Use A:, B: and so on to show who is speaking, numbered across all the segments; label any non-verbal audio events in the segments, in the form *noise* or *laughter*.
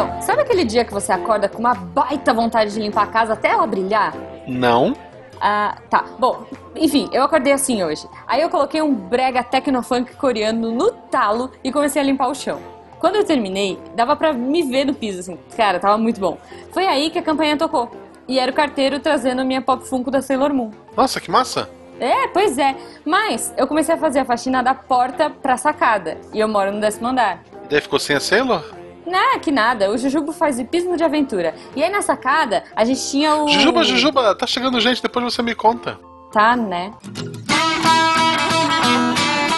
A: Então, sabe aquele dia que você acorda com uma baita vontade de limpar a casa até ela brilhar?
B: Não.
A: Ah, tá. Bom, enfim, eu acordei assim hoje. Aí eu coloquei um brega tecnofunk coreano no talo e comecei a limpar o chão. Quando eu terminei, dava pra me ver no piso, assim. Cara, tava muito bom. Foi aí que a campanha tocou. E era o carteiro trazendo a minha Pop Funko da Sailor Moon.
B: Nossa, que massa.
A: É, pois é. Mas eu comecei a fazer a faxina da porta pra sacada. E eu moro no décimo andar.
B: E daí ficou sem a Sailor?
A: Não, que nada. O Jujubo faz hipismo de aventura. E aí na sacada, a gente tinha o.
B: Jujuba, Jujuba, tá chegando gente, depois você me conta.
A: Tá, né?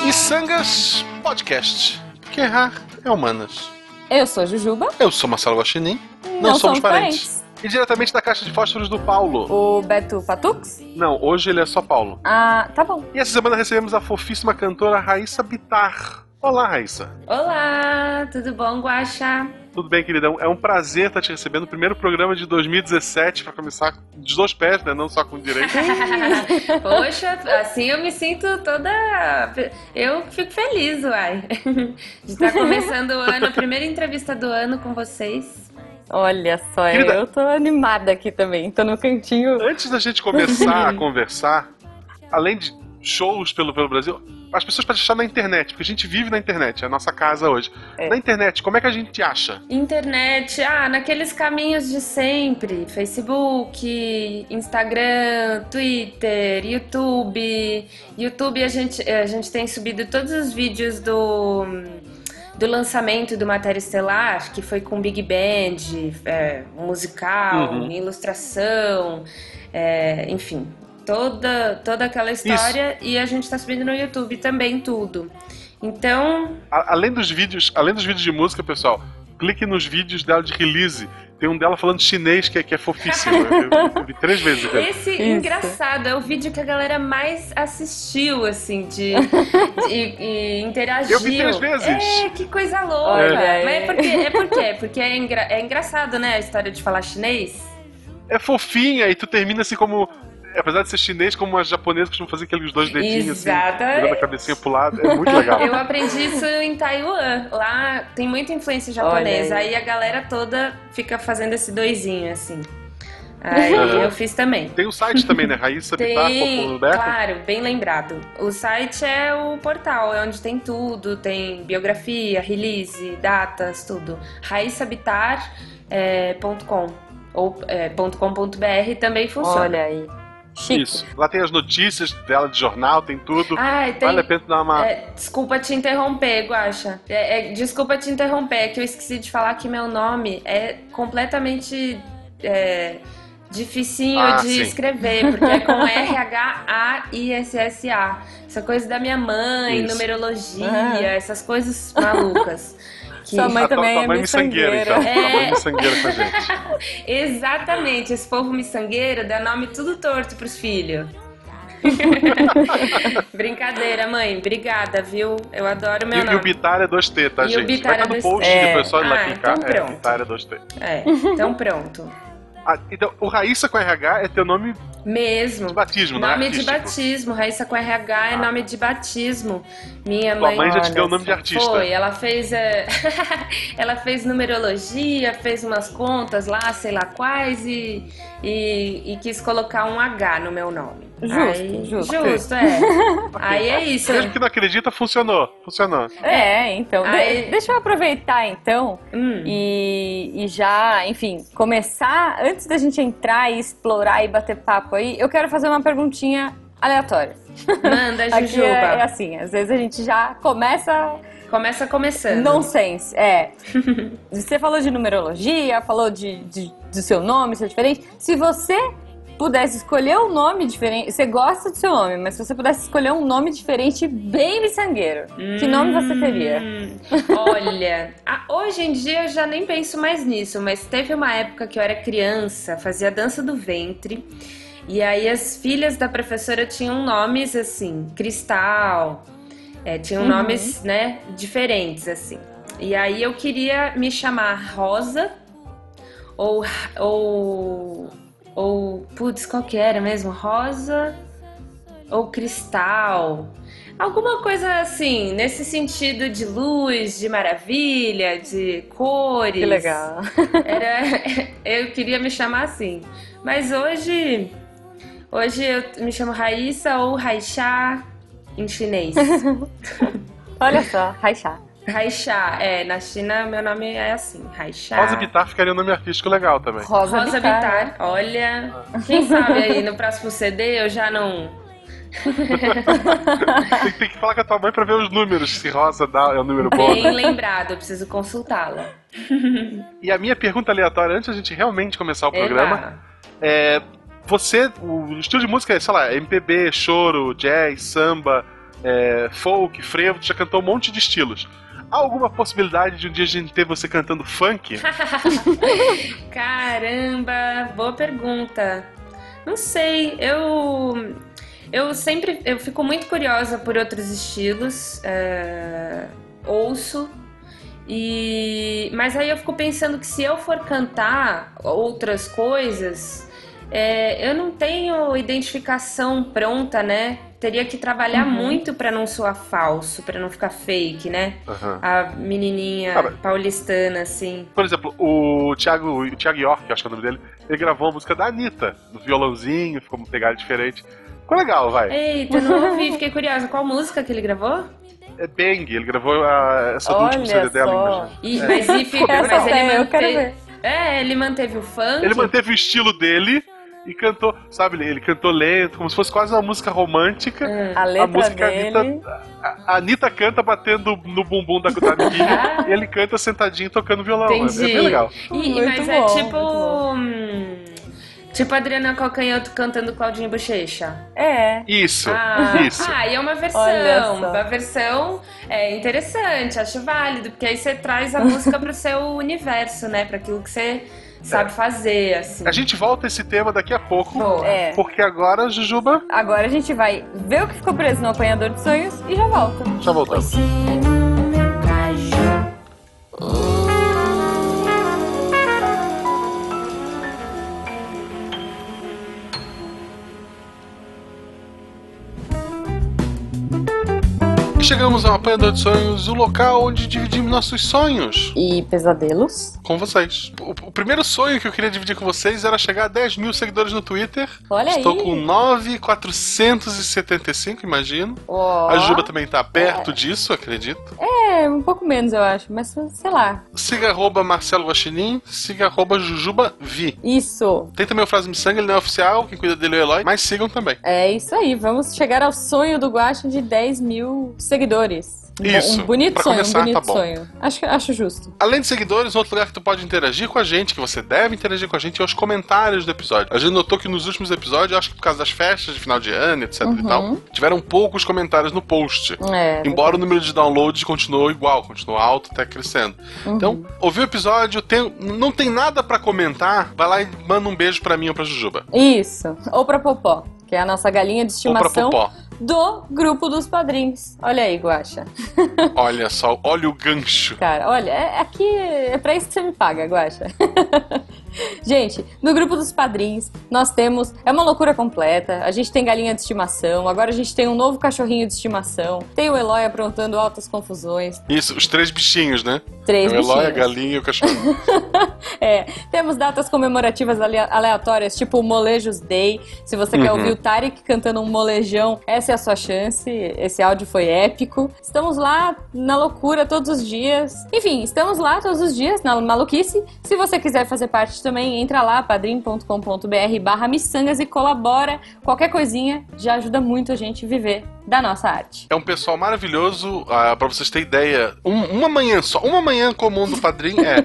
B: Missangas Podcast. Porque errar é humanas.
A: Eu sou a Jujuba.
B: Eu sou Marcelo Guaxinim. Não, somos parentes. E diretamente da caixa de fósforos do Paulo.
A: O Beto Patux?
B: Não, hoje ele é só Paulo.
A: Ah, tá bom.
B: E essa semana recebemos a fofíssima cantora Raíssa Bitar. Olá, Raíssa.
C: Olá, tudo bom, Guaxa?
B: Tudo bem, queridão? É um prazer estar te recebendo. Primeiro programa de 2017 para começar dos dois pés, né? Não só com direito. *laughs*
C: Poxa, assim eu me sinto toda. Eu fico feliz, uai. De estar começando o ano, a primeira entrevista do ano com vocês.
A: Olha só,
B: Querida-
A: eu tô animada aqui também. Tô no cantinho.
B: Antes da gente começar a *laughs* conversar, além de shows pelo, pelo Brasil, as pessoas podem achar na internet, porque a gente vive na internet, é a nossa casa hoje.
A: É.
B: Na internet, como é que a gente acha?
C: Internet, ah, naqueles caminhos de sempre: Facebook, Instagram, Twitter, YouTube. YouTube a gente, a gente tem subido todos os vídeos do, do lançamento do Matéria Estelar, que foi com Big Band, é, musical,
B: Uhum.
C: ilustração, é, enfim. Toda, toda aquela história e a gente tá subindo no YouTube também tudo. Então,
B: A- além dos vídeos, além dos vídeos de música, pessoal, clique nos vídeos dela de release. Tem um dela falando chinês que é, que é fofíssimo. *laughs* Eu, eu vi três vezes. cara.
C: Esse
A: Isso.
C: engraçado é o vídeo que a galera mais assistiu, assim, de, *laughs* de- e, e interagiu.
B: Eu vi três vezes.
C: É, que coisa louca.
A: Olha aí.
C: Mas é porque, é por quê? Porque é, engra- é engraçado, né, a história de falar chinês.
B: É fofinha e tu termina assim como. Apesar de ser chinês, como as japonesas costumam fazer aqueles dois dedinhos assim,
C: Exatamente.
B: virando a cabecinha pro lado. É muito legal.
C: Eu aprendi isso em Taiwan. Lá tem muita influência japonesa.
A: Aí.
C: aí. a galera toda fica fazendo esse doisinho, assim. Aí
B: Uhum.
C: eu fiz também.
B: Tem o site também, né? Raíssa
C: Tem,
B: Bitar.com.br.
C: claro, bem lembrado. O site é o portal, é onde tem tudo, tem biografia, release, datas, tudo. raissabitar.com ou é, .com.br também funciona.
A: Olha aí. Chique.
B: Isso. Lá tem as notícias dela de jornal, tem tudo.
C: Ai, tem,
B: Vale a pena dar uma.
C: É, desculpa te interromper, Guaxa. É, é, desculpa te interromper, é que eu esqueci de falar que meu nome é completamente é, dificinho
B: Ah,
C: de
B: sim.
C: escrever, porque é com *laughs* R-H-A-I-S-S-A. Essa coisa da minha mãe,
B: Isso.
C: numerologia,
A: Ah.
C: essas coisas malucas. Que-
A: Sua mãe
B: Ah,
A: também é
B: mãe miçangueira,
A: miçangueira.
B: então. Mãe
C: É.
B: miçangueira com a gente. *laughs*
C: Exatamente, esse povo miçangueiro dá nome tudo torto pros filhos. *laughs* Brincadeira, mãe. Obrigada, viu? Eu adoro o meu
B: E, e
C: nome.
B: o Bitar é 2T, tá,
C: E o
B: gente?
C: Bitar
B: Vai estar
C: é
B: no
C: 2T.
B: post,
A: É.
B: depois só ir lá
C: Ah,
B: clicar.
C: então
B: é,
C: pronto.
B: Bitar é 2T.
C: É, então pronto.
B: Ah, então, o Raíssa com RH é teu nome
C: Mesmo.
B: de batismo, não é
C: Nome de batismo. Raíssa com RH é
B: Ah.
C: nome de batismo. Minha
B: Tua
C: mãe.
B: mãe já te deu o nome de artista.
C: Foi, ela fez. é, *laughs* ela fez numerologia, fez umas contas lá, sei lá quais, e, e, e quis colocar um H no meu nome.
A: Justo,
C: Aí-
A: justo.
C: Justo, é. *laughs* Aí é isso.
B: Mesmo que não acredita, funcionou. Funcionou.
A: É, então. de-
C: Aí-
A: deixa eu aproveitar então
C: Hum.
A: e, e já, enfim, começar. Antes da gente entrar e explorar e bater papo aí, eu quero fazer uma perguntinha aleatória.
C: Manda, *laughs* Jujuba.
A: é, é assim, às vezes a gente já começa
C: Começa começando.
A: nonsense. É. *laughs* você falou de numerologia, falou de, de- do seu nome ser diferente. Se você pudesse escolher um nome diferente, você gosta do seu nome, mas se você pudesse escolher um nome diferente bem miçangueiro, que nome você teria?
C: Hum, Olha, *laughs* a- hoje em dia eu já nem penso mais nisso, mas teve uma época que eu era criança, fazia dança do ventre, e aí as filhas da professora tinham nomes assim, Cristal, é, tinham
A: Uhum.
C: nomes, né, diferentes assim. E aí eu queria me chamar Rosa ou ou ou putz, qual que era mesmo? Rosa ou Cristal? Alguma coisa assim, nesse sentido de luz, de maravilha, de cores.
A: Que legal.
C: Era, eu queria me chamar assim. Mas hoje, hoje eu me chamo Raíssa ou Raixá em chinês. *laughs*
A: Olha só, Raixá.
C: Raixá, é, na China meu nome é assim, Raixá.
B: Rosa Bitar ficaria um nome artístico legal também.
A: Rosa,
C: Rosa
A: Bitar.
C: Bitar, olha, quem sabe aí no próximo CD eu já não
B: Tem, tem que falar com a tua mãe pra ver os números, se Rosa dá, é um número bom.
C: bem lembrado, eu preciso consultá-la.
B: E a minha pergunta aleatória, antes da gente realmente começar o programa,
C: Eba.
B: é. Você, o estilo de música é, sei lá, MPB, choro, jazz, samba, é, folk, frevo, tu já cantou um monte de estilos. Há alguma possibilidade de um dia a gente ter você cantando funk? *laughs*
C: Caramba, boa pergunta. Não sei, eu eu sempre eu fico muito curiosa por outros estilos, é, ouço e mas aí eu fico pensando que se eu for cantar outras coisas, é, eu não tenho identificação pronta, né? Teria que trabalhar muito pra não soar falso, pra não ficar fake, né?
B: Aham.
C: A menininha
B: Ah,
C: paulistana assim.
B: Por exemplo, o Thiago, o Thiago York, acho que é o nome dele, ele gravou a música da Anitta, no violãozinho, ficou uma pegada diferente. Ficou legal, vai.
C: Eita, não ouvi, fiquei curiosa. Qual música que ele gravou?
B: É Bang, ele gravou a, essa do
A: Olha
B: último CD dela,
A: só.
C: E, mas e fica,
A: Essa
C: mas ele
A: é, eu
C: manteve. É, ele manteve o funk.
B: Ele manteve o estilo dele e cantou, sabe, ele cantou lento, como se fosse quase uma música romântica.
C: Hum.
A: A letra
B: música
A: dele.
B: Anitta- A a Anitta canta batendo no bumbum da, da amiguinha e ele canta sentadinho tocando violão. É- É,
C: Entendi.
B: bem legal.
C: E-
A: Muito
C: mas é
A: bom,
C: tipo.
A: muito bom.
C: hum, tipo Adriana Calcanhoto cantando Claudinha Bochecha.
A: É.
B: Isso,
C: Ah,
B: isso.
C: ah, e é uma versão. Uma versão é interessante, acho válido, porque aí você traz a música pro seu universo, né? Pra aquilo que você sabe fazer, assim.
B: A gente volta a esse tema daqui a pouco,
C: Boa.
A: É.
B: porque agora, Jujuba,
A: Agora a gente vai ver o que ficou preso no apanhador de sonhos e já volta.
B: já voltamos. Chegamos ao Apanhador de Sonhos, o local onde dividimos nossos sonhos
A: E pesadelos?
B: com vocês. O, o primeiro sonho que eu queria dividir com vocês era chegar a 10 mil seguidores no Twitter.
A: Olha
B: Estou
A: aí.
B: com 9,475, imagino.
A: Ó.
B: A Juba também tá perto disso, acredito.
A: É, um pouco menos, eu acho, mas sei lá.
B: Siga arroba Marcelo Guaxinim, siga arroba Jujuba Vi.
A: Isso.
B: Tem também o Frase Me Sangue, ele não é oficial, quem cuida dele é o Eloy, mas sigam também.
A: É isso aí. Vamos chegar ao sonho do Guaxa de 10 mil seguidores. Um-
B: Isso.
A: Um bonito
B: Pra
A: sonho,
B: começar,
A: um bonito
B: tá bom.
A: sonho. Acho, acho justo.
B: Além de seguidores, outro lugar que tu pode interagir com a gente, que você deve interagir com a gente, é os comentários do episódio. A gente notou que nos últimos episódios, acho que por causa das festas de final de ano, etc e
A: Uhum.
B: tal, tiveram poucos comentários no post.
A: É.
B: Embora o número de downloads continuou igual, continuou alto, até crescendo.
A: Uhum.
B: Então, ouviu o episódio, tem- não tem nada pra comentar, vai lá e manda um beijo pra mim ou pra Jujuba.
A: Isso. Ou pra Popó, que é a nossa galinha de estimação do grupo dos padrinhos. Olha aí, Guaxa. *laughs*
B: Olha só, olha o gancho.
A: Cara, olha, é, aqui é pra isso que você me paga, Guaxa. *laughs* gente, no grupo dos padrinhos, nós temos. É uma loucura completa. A gente tem galinha de estimação, agora a gente tem um novo cachorrinho de estimação. Tem o Eloy aprontando altas confusões.
B: Isso, os três bichinhos, né?
A: Três
B: o Eloy, a
A: bichinhos.
B: galinha e o cachorro. *laughs*
A: É, temos datas comemorativas ale- aleatórias, tipo o Molejos Day. Se você quer
B: Uhum.
A: ouvir o Tarek cantando um molejão, essa é a sua chance. Esse áudio foi épico. Estamos lá na loucura todos os dias. Enfim, estamos lá todos os dias na maluquice. Se você quiser fazer parte também, entra lá, padrim.com.br barra miçangas e colabora. Qualquer coisinha já ajuda muito a gente a viver da nossa arte.
B: É um pessoal maravilhoso, ah, pra vocês terem ideia. um- uma manhã só, uma manhã comum do padrinho é.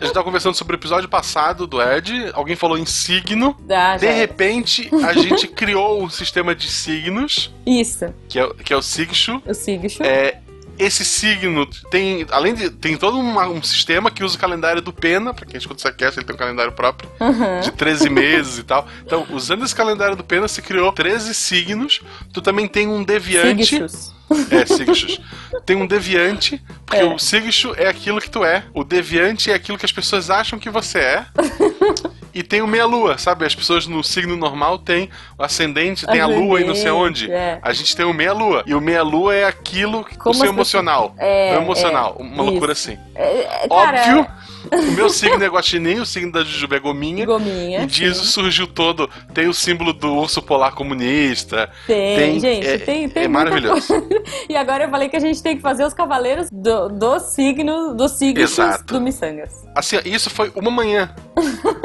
B: A gente tava conversando sobre o episódio passado do Ed, alguém falou em signo.
A: Ah,
B: De repente, a gente *laughs* criou um sistema de signos,
A: Isso,
B: que é, que é o Sigshu.
A: o Sigshu.
B: É, esse signo tem, além de, tem todo uma- um sistema que usa o calendário do Pena, pra quem escuta essa cast, ele tem um calendário próprio,
A: Aham.
B: de 13 meses e tal. Então, usando esse calendário do Pena, se criou 13 signos. Tu também tem um deviante.
A: Sigshus.
B: É, Sigchus. Tem um deviante, porque
A: É.
B: o Sigchu é aquilo que tu é. O deviante é aquilo que as pessoas acham que você é. *laughs* E tem o meia-lua, sabe? As pessoas no signo normal têm o ascendente, tem a lua e não sei onde.
A: É.
B: A gente tem o meia-lua. E o meia-lua é aquilo,
A: Como
B: o seu
A: as
B: emocional.
A: É,
B: o emocional.
A: é,
B: uma loucura
A: isso.
B: assim.
A: É, é, cara,
B: Óbvio, o meu signo é guaxinim, o signo da Jujuba é gominha.
A: Gominha.
B: E diz
A: sim.
B: surgiu todo. Tem o símbolo do urso polar comunista.
A: Tem,
B: Tem,
A: gente,
B: é-
A: tem, tem
B: é
A: muita
B: maravilhoso.
A: coisa. *laughs* E agora eu falei que a gente tem que fazer os cavaleiros do, do signo, dos signos
B: Exato.
A: do Missangas.
B: Assim, ó, isso foi uma manhã.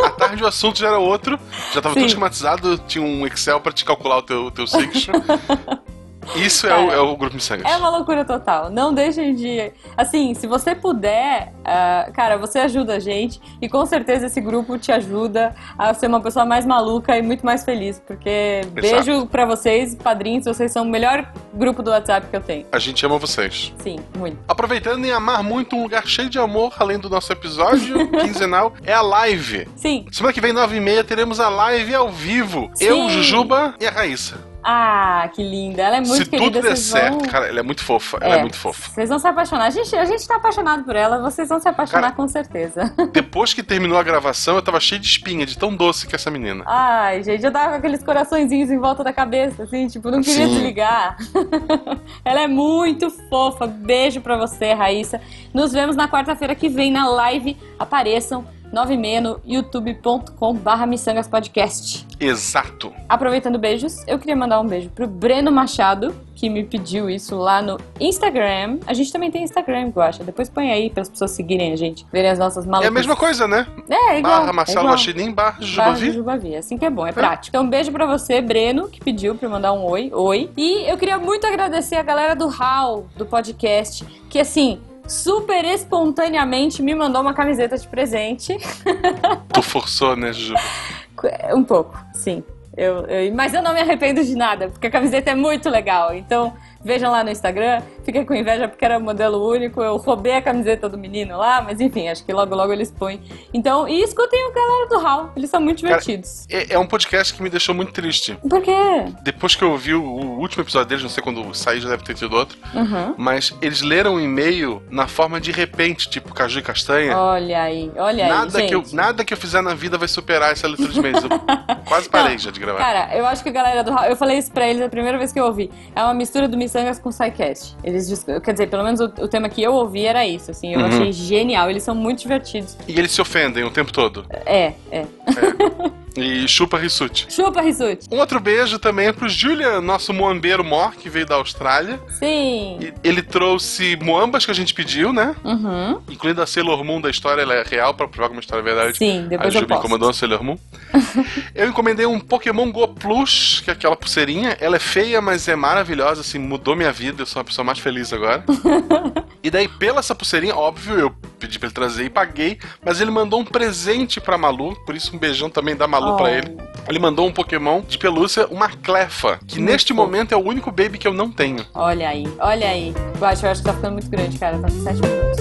B: À tarde o assunto já era outro. Já tava
A: Sim.
B: tudo esquematizado, tinha um Excel pra te calcular o teu, o teu signo. *laughs* Isso é o, é o grupo Missangas.
A: É uma loucura total. Não deixem de. Assim, se você puder, ah, cara, você ajuda a gente. E com certeza esse grupo te ajuda a ser uma pessoa mais maluca e muito mais feliz. Porque beijo pra vocês, padrinhos, vocês são o melhor grupo do WhatsApp que eu tenho.
B: A gente ama vocês.
A: Sim, muito.
B: Aproveitando em amar muito um lugar cheio de amor, além do nosso episódio *laughs* quinzenal, é a live.
A: Sim.
B: Semana que vem, nove e meia, teremos a live ao vivo.
A: Sim.
B: Eu, Jujuba e a Raíssa.
A: Ah, que linda. Ela é muito
B: Se
A: querida.
B: tudo der
A: vão-
B: certo, cara, ela é muito fofa. Ela é muito fofa.
A: Vocês vão se apaixonar. A gente, a gente tá apaixonado por ela, vocês vão se apaixonar
B: Cara,
A: com certeza. *laughs*
B: Depois que terminou a gravação, eu tava cheio de espinha, de tão doce que é essa menina.
A: Ai, gente, eu tava com aqueles coraçõezinhos em volta da cabeça, assim, tipo, não queria
B: Sim.
A: desligar. *laughs* ela é muito fofa. Beijo pra você, Raíssa. Nos vemos na quarta-feira que vem na live. Apareçam. 9h30 no youtube.com barra Missangas Podcast.
B: Exato.
A: Aproveitando beijos, eu queria mandar um beijo pro Breno Machado, que me pediu isso lá no Instagram. A gente também tem Instagram, eu acho. Depois põe aí para as pessoas seguirem a gente, verem as nossas
B: É
A: malucas.
B: a mesma coisa, né?
A: É, é igual.
B: barra Marcelo
A: é.
B: Guaxinim, barra
A: Barra
B: Jujubavi.
A: Jujubavi. Assim que é bom, é prático. Então, um beijo pra você, Breno, que pediu pra eu mandar um oi. Oi. E eu queria muito agradecer a galera do HAL, do podcast, que assim, super espontaneamente me mandou uma camiseta de presente. *laughs*
B: Tu forçou, né, Jujuba?
A: Um pouco, sim. Eu, eu- mas eu não me arrependo de nada, porque a camiseta é muito legal. Então, vejam lá no Instagram. Fiquem com inveja porque era um modelo único. Eu roubei a camiseta do menino lá, mas enfim, acho que logo logo eles põem. Então, e escutem o galera do HAL, eles são muito
B: Cara,
A: divertidos.
B: É, é um podcast que me deixou muito triste.
A: Por quê?
B: Depois que eu ouvi o, o último episódio deles, não sei quando sair, já deve ter tido outro,
A: Uhum.
B: mas eles leram o e-mail na forma de repente, tipo caju e castanha.
A: Olha aí, olha aí,
B: nada,
A: gente.
B: que eu, nada que eu fizer na vida vai superar essa leitura de e-mails. Quase *laughs* parei
A: Não,
B: já de gravar.
A: Cara, eu acho que a galera do HAL, eu falei isso pra eles a primeira vez que eu ouvi. É uma mistura do Missangas com SciCast. Eles, quer dizer, pelo menos o, o tema que eu ouvi era isso, assim. Eu
B: Uhum.
A: achei genial, eles são muito divertidos.
B: E eles se ofendem o tempo todo.
A: É, é. *laughs*
B: E chupa Rissuti.
A: Chupa, Rissuti.
B: Um outro beijo também é pro Julian, nosso moambeiro mor, que veio da Austrália.
A: Sim.
B: E ele trouxe moambas que a gente pediu, né?
A: Uhum.
B: Incluindo a Sailor Moon da história, ela é real, pra provar que é uma história verdade.
A: Sim,
B: A
A: depois eu
B: Jubi
A: posto.
B: encomendou uma Sailor Moon. *laughs* eu encomendei um Pokémon Go Plus, que é aquela pulseirinha. Ela é feia, mas é maravilhosa, assim, mudou minha vida. Eu sou uma pessoa mais feliz agora. *laughs* e daí, pela essa pulseirinha, óbvio, eu pedi pra ele trazer e paguei. Mas ele mandou um presente pra Malu, por isso um beijão também da Malu
A: Oh.
B: pra ele. Ele mandou um Pokémon de pelúcia, uma Clefa, que
A: Muito
B: neste
A: fofo.
B: momento é o único baby que eu não tenho.
A: Olha aí, olha aí. Eu acho, eu acho que tá ficando muito grande, cara. Tá com 7 minutos.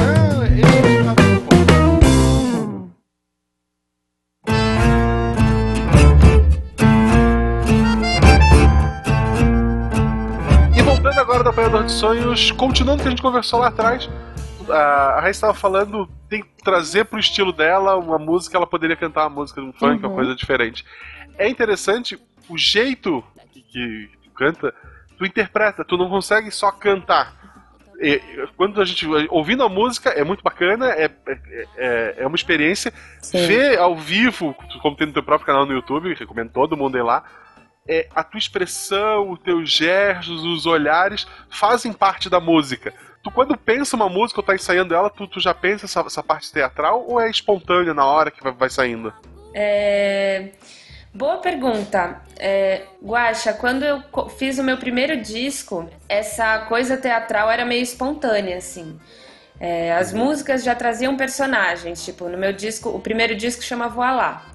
B: Ah, ele tá um. E voltando agora do Apanhador de Sonhos, continuando o que a gente conversou lá atrás, a a Raíssa estava falando, tem que trazer pro estilo dela uma música, ela poderia cantar uma música de um funk, uma
A: Uhum.
B: coisa diferente. É interessante o jeito que, que tu canta, tu interpreta, tu não consegue só cantar. E, quando a gente ouvindo a música é muito bacana, é, é, é, é uma experiência.
A: Sim.
B: Ver ao vivo, como tem no teu próprio canal no YouTube, recomendo todo mundo ir lá. É, a tua expressão, os teus gestos, os olhares fazem parte da música. Tu, quando pensa uma música ou tá ensaiando ela, tu, tu já pensa essa, essa parte teatral ou é espontânea na hora que vai, vai saindo?
C: É, Boa pergunta. É, Guaxa, quando eu fiz o meu primeiro disco, essa coisa teatral era meio espontânea, assim. É, as músicas já traziam personagens, tipo, no meu disco, o primeiro disco chama Voilá.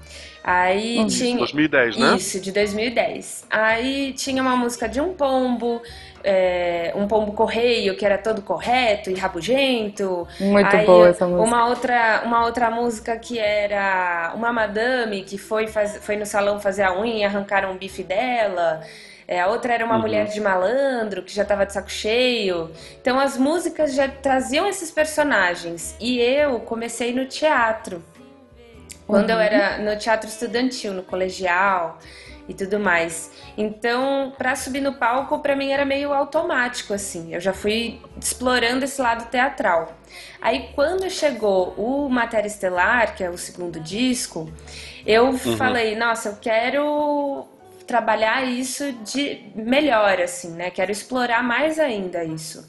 C: Aí
A: Hum.
C: tinha.
B: 2010, né?
C: Isso, de 2010. Aí tinha uma música de um pombo, é, um pombo correio que era todo correto e rabugento.
A: Muito
C: Aí,
A: boa essa música.
C: Uma outra, uma outra música que era uma madame que foi, faz, foi no salão fazer a unha e arrancaram o bife dela. É, a outra era uma
B: Uhum.
C: mulher de malandro que já tava de saco cheio. Então as músicas já traziam esses personagens. E eu comecei no teatro. Quando uhum. eu era no teatro estudantil, no colegial e tudo mais. Então, para subir no palco, para mim era meio automático assim. Eu já fui explorando esse lado teatral. Aí, quando chegou o Matéria Estelar, que é o segundo disco, eu uhum. falei: "Nossa, eu quero trabalhar isso de melhor assim, né? Quero explorar mais ainda isso".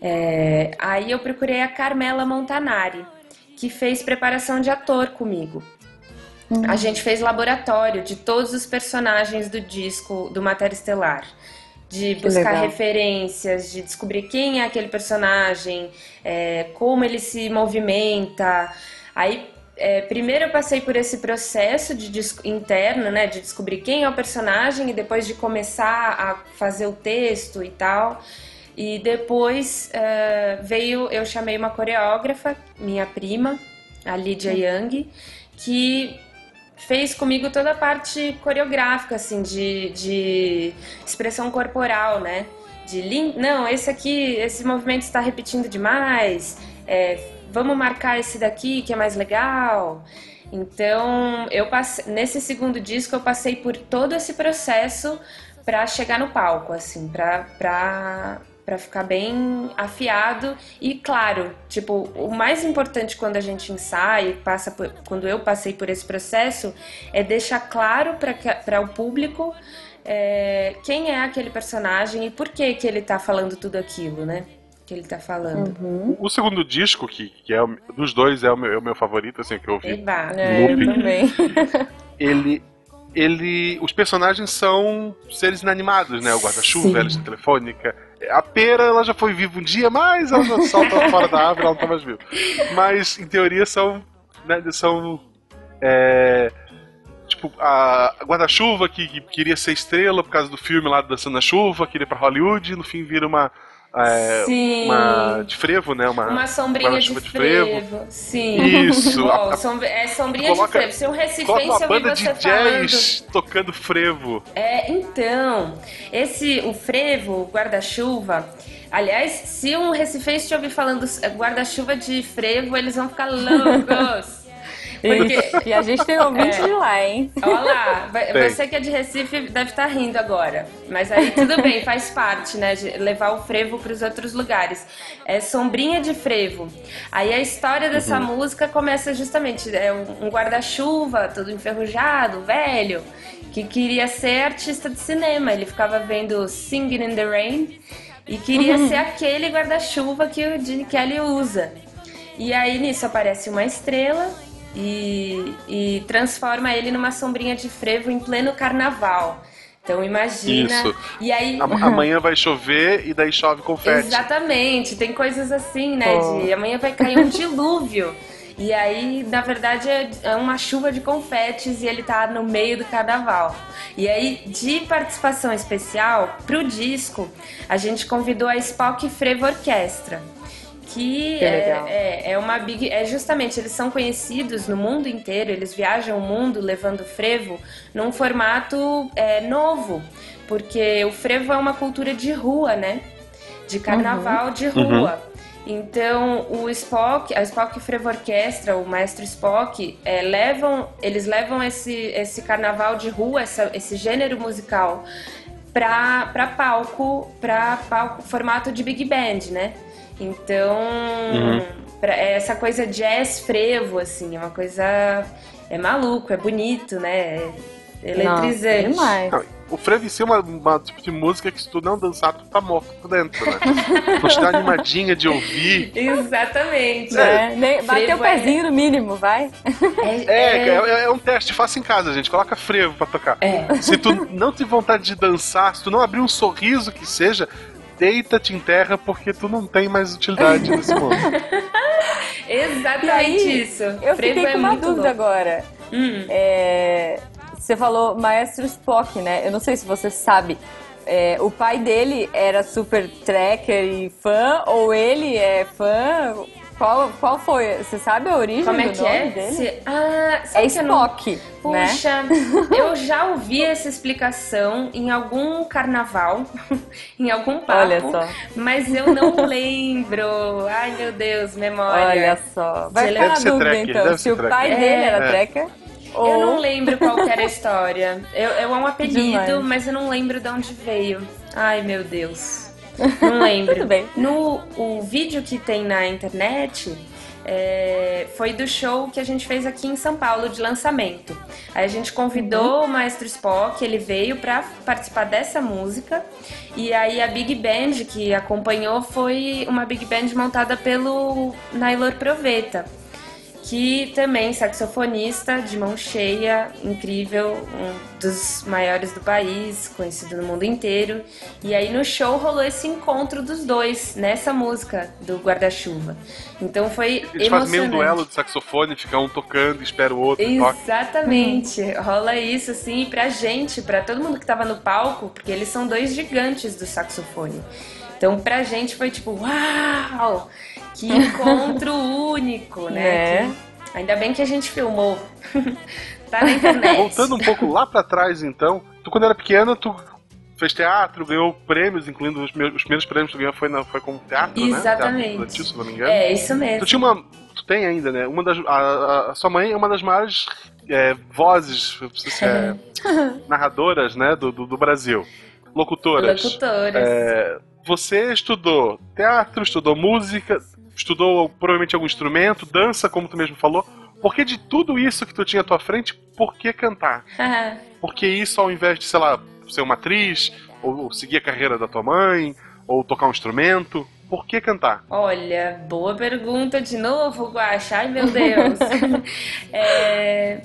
C: É, aí eu procurei a Carmela Montanari, que fez preparação de ator comigo. Uhum. A gente fez laboratório de todos os personagens do disco do Matéria Estelar. De buscar referências, de descobrir quem é aquele personagem, é, como ele se movimenta. Aí, é, primeiro eu passei por esse processo de interno, né, de descobrir quem é o personagem e depois de começar a fazer o texto e tal. E depois uh, veio, eu chamei uma coreógrafa, minha prima, a Lydia Young, que fez comigo toda a parte coreográfica, assim, de, de expressão corporal, né? De não, esse aqui, esse movimento está repetindo demais, é, vamos marcar esse daqui que é mais legal. Então, eu passei, nesse segundo disco eu passei por todo esse processo para chegar no palco, assim, para para ficar bem afiado e claro, tipo, o mais importante quando a gente ensaia, passa por, quando eu passei por esse processo, é deixar claro para o público é, quem é aquele personagem e por que que ele está falando tudo aquilo, né? Que ele está falando.
B: Uhum. O segundo disco, que, que é dos dois, é o meu, é o meu favorito, assim, que eu ouvi.
A: Eba. É, eu também. *laughs*
B: ele ele. Os personagens são seres inanimados, né? O guarda-chuva, a lista telefônica. A pera, ela já foi viva um dia, mas ela já salta *laughs* fora da árvore, ela não tá mais viva. Mas, em teoria, são. Né, são. É, tipo, a guarda-chuva que, que, queria ser estrela por causa do filme lá Dançando na Chuva, queria ir pra Hollywood, no fim vira uma é,
C: Sim.
B: uma de frevo, né? Uma,
C: uma sombrinha de, de frevo. frevo. Sim.
B: Isso.
C: a, a, é sombrinha coloca, de frevo. Se um recifense uma
B: banda
C: de
B: jazz
C: falando...
B: tocando frevo.
C: É, então, esse o frevo, guarda-chuva, Aliás, se um recifense te ouvir falando guarda-chuva de frevo, eles vão ficar *laughs* loucos.
A: Porque... E a gente tem ouvinte é. de lá, hein?
C: Olha lá, você que é de Recife deve estar tá rindo agora. Mas aí tudo bem, faz parte, né? De levar o frevo para os outros lugares. É Sombrinha de Frevo. Aí a história dessa uhum. música começa justamente, é um guarda-chuva, todo enferrujado, velho, que queria ser artista de cinema. Ele ficava vendo Singing in the Rain e queria uhum. ser aquele guarda-chuva que o Gene Kelly usa. E aí nisso aparece uma estrela e, e transforma ele numa sombrinha de frevo em pleno carnaval. Então imagina.
B: Isso.
C: E aí. *laughs*
B: Amanhã vai chover e daí chove confete.
C: Exatamente. Tem coisas assim, né? Oh. De amanhã vai cair um dilúvio. E aí, na verdade, é, é uma chuva de confetes e ele tá no meio do carnaval. E aí, de participação especial, pro disco, a gente convidou a Spock Frevo Orquestra que, que é, é, é, uma big. É justamente, eles são conhecidos no mundo inteiro, eles viajam o mundo levando frevo num formato é, novo, porque o frevo é uma cultura de rua, né? De carnaval uhum. de rua. Uhum. Então, o Spock, a Spock Frevo Orquestra, o maestro Spock, é, levam, eles levam esse, esse carnaval de rua, essa, esse gênero musical, para palco, para palco, formato de big band, né? Então, uhum. pra, é essa coisa jazz frevo, assim, é uma coisa. É maluco, é bonito, né? É eletrizante.
A: Nossa,
B: o frevo em si é uma, uma, tipo de música que se tu não dançar, tu tá morto por dentro, né? tu está animadinha de ouvir. *laughs*
C: Exatamente.
A: É. É. Bate o pezinho é... no mínimo, vai.
B: É, é, é, é, um teste, faça em casa, gente. Coloca frevo pra tocar. Se tu não tem vontade de dançar, se tu não abrir um sorriso que seja, deita-te em terra porque tu não tem mais utilidade nesse mundo. *laughs*
C: Exatamente aí, isso.
A: Eu Frevo fiquei com uma dúvida louco. agora. Hum. É, você falou Maestro Spock, né? Eu não sei se você sabe. É, o pai dele era super tracker e fã, ou ele é fã? Qual, qual foi? Você sabe a origem
C: Como é
A: do
C: que
A: nome
C: é?
A: dele?
C: Se- Ah,
A: É
C: eu não-
A: Spock, né?
C: Puxa, eu já ouvi essa explicação em algum carnaval, *laughs* em algum papo,
A: Olha só.
C: mas eu não *laughs* lembro. Ai, meu Deus, memória.
A: Olha só. Vai ficar na
B: ser
A: dúvida,
B: tracker,
A: então, se o pai
B: tracker.
A: dele
C: É.
A: era
B: É.
A: treca
C: Eu
A: ou...
C: não lembro qual que era a *laughs* história. Eu, eu é um apelido,
A: Demais.
C: mas eu não lembro de onde veio. Ai, meu Deus. Não *laughs* lembro.
A: Tudo bem.
C: No o vídeo que tem na internet é, foi do show que a gente fez aqui em São Paulo de lançamento. Aí a gente convidou
A: Uhum.
C: o Maestro Spock, ele veio pra participar dessa música. E aí a Big Band que acompanhou foi uma Big Band montada pelo Nailor Proveta que também saxofonista de mão cheia, incrível, um dos maiores do país, conhecido no mundo inteiro. E aí no show rolou esse encontro dos dois nessa música do guarda-chuva. Então foi
B: Eles fazem meio um duelo de saxofone, fica um tocando, espera o outro, toca.
C: Exatamente, rola isso assim, e pra gente, pra todo mundo que tava no palco, porque eles são dois gigantes do saxofone. Então pra gente foi tipo, uau! Que *laughs* encontro único, né?
A: É.
C: Que- ainda bem que a gente filmou. *laughs* tá na internet.
B: Voltando um pouco lá pra trás, então, tu quando era pequena, tu fez teatro, ganhou prêmios, incluindo os, meus, os primeiros prêmios que tu ganhou foi, na, foi com teatro, né?
C: Exatamente.
B: Teatro infantil, se não me engano.
C: É, isso mesmo.
B: Tu tinha uma. Tu tem ainda, né? Uma das. A, a- a sua mãe é uma das maiores é, vozes, é, *laughs* narradoras, né? Do, do, do Brasil. Locutoras.
C: Locutoras.
B: É, você estudou teatro, estudou música, estudou provavelmente algum instrumento, dança, como tu mesmo falou. Por que de tudo isso que tu tinha à tua frente, por que cantar? *laughs* Por que isso ao invés de, sei lá, ser uma atriz, ou, ou seguir a carreira da tua mãe, ou tocar um instrumento? Por que cantar?
C: Olha, boa pergunta de novo, Guaxa. Ai, meu Deus. *laughs* *laughs* é,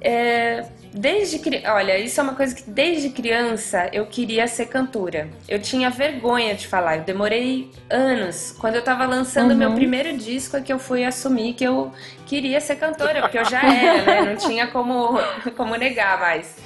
C: é, desde. Olha, isso é uma coisa que desde criança eu queria ser cantora. Eu tinha vergonha de falar. Eu demorei anos. Quando eu tava lançando
A: Uhum.
C: meu primeiro disco é que eu fui assumir que eu queria ser cantora, porque eu já era, né? Não tinha como, *laughs* como negar mais.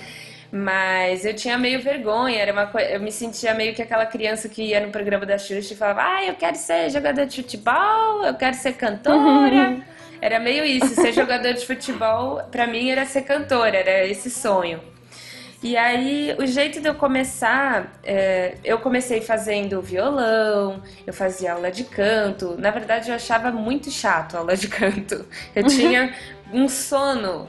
C: Mas eu tinha meio vergonha, era uma coi- eu me sentia meio que aquela criança que ia no programa da Xuxa e falava: "Ah, eu quero ser jogador de futebol, eu quero ser cantora". *laughs* Era meio isso, ser jogador de futebol, pra mim era ser cantora, era esse sonho. E aí, o jeito de eu começar, é, eu comecei fazendo violão, eu fazia aula de canto. Na verdade, eu achava muito chato a aula de canto. Eu tinha um sono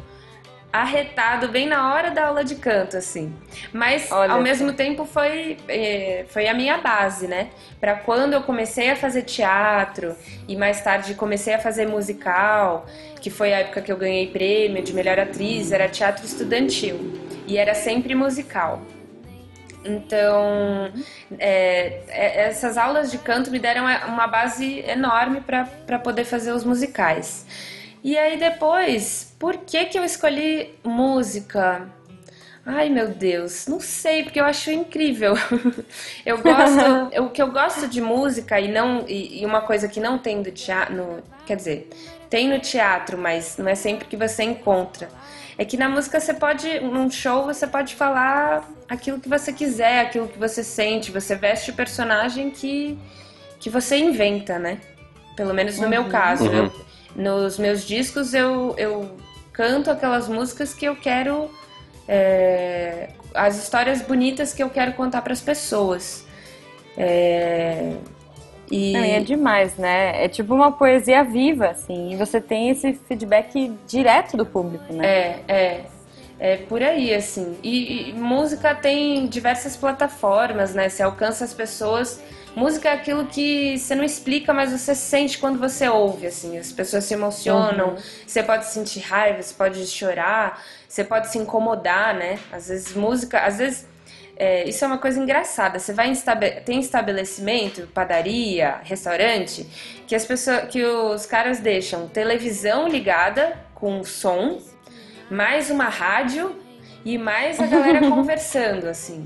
C: arretado bem na hora da aula de canto, assim. Mas
A: Olha
C: ao mesmo tempo foi, é, foi a minha base, né? Pra quando eu comecei a fazer teatro e mais tarde comecei a fazer musical, que foi a época que eu ganhei prêmio de melhor atriz, era teatro estudantil e era sempre musical. Então, é, é, essas aulas de canto me deram uma base enorme para poder fazer os musicais. E aí depois, por que que eu escolhi música? Ai meu Deus, não sei, porque eu acho incrível. *laughs* eu gosto, *laughs* o que eu gosto de música e não e, e uma coisa que não tem do teatro, no- quer dizer, tem no teatro, mas não é sempre que você encontra. É que na música você pode, num show você pode falar aquilo que você quiser, aquilo que você sente, você veste o personagem que que você inventa, né? Pelo menos no meu caso,
B: Uhum.
C: eu- nos meus discos eu, eu canto aquelas músicas que eu quero é, as histórias bonitas que eu quero contar para as pessoas. É, e
A: Não, e é demais, né? É tipo uma poesia viva, assim, e você tem esse feedback direto do público, né?
C: é, é, é por aí, assim. E, e música tem diversas plataformas, né? Você alcança as pessoas. Música é aquilo que você não explica, mas você sente quando você ouve, assim. As pessoas se emocionam, você pode sentir raiva, você pode chorar, você pode se incomodar, né? Às vezes música, às vezes é, isso é uma coisa engraçada. Você vai tem estabelecimento, padaria, restaurante, que as pessoas, que os caras deixam televisão ligada com som, mais uma rádio e mais a galera *laughs* conversando assim.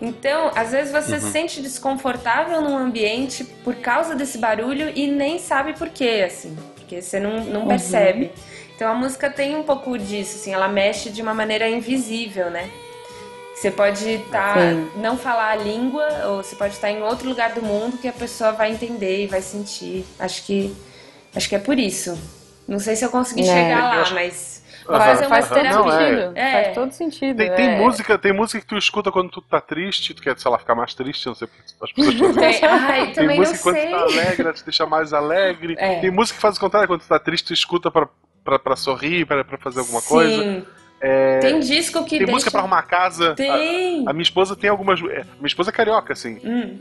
C: Então, às vezes você se sente desconfortável num ambiente por causa desse barulho e nem sabe por quê, assim, porque você não, não percebe. Então a música tem um pouco disso, assim, ela mexe de uma maneira invisível, né? Você pode tá,
A: Sim.
C: não falar a língua, ou você pode estar em outro lugar do mundo que a pessoa vai entender e vai sentir. Acho que, Acho que é por isso. Não sei se eu consegui é, chegar lá, acho... mas
A: Faz, faz todo sentido. É. Faz todo sentido.
B: Tem, tem, é. música, tem música que tu escuta quando tu tá triste, tu quer, sei lá, ficar mais triste, não sei as pessoas *laughs*
C: tem, ai, tem música
B: quando tu tá alegre, te deixa mais alegre. É. Tem música que faz o contrário, quando tu tá triste, tu escuta pra, pra, pra sorrir, pra, pra fazer alguma Sim. coisa.
C: É, tem disco que
B: Tem
C: deixa...
B: música pra arrumar casa.
C: Tem.
B: A, a minha esposa tem algumas. É, minha esposa é carioca, assim. Hum.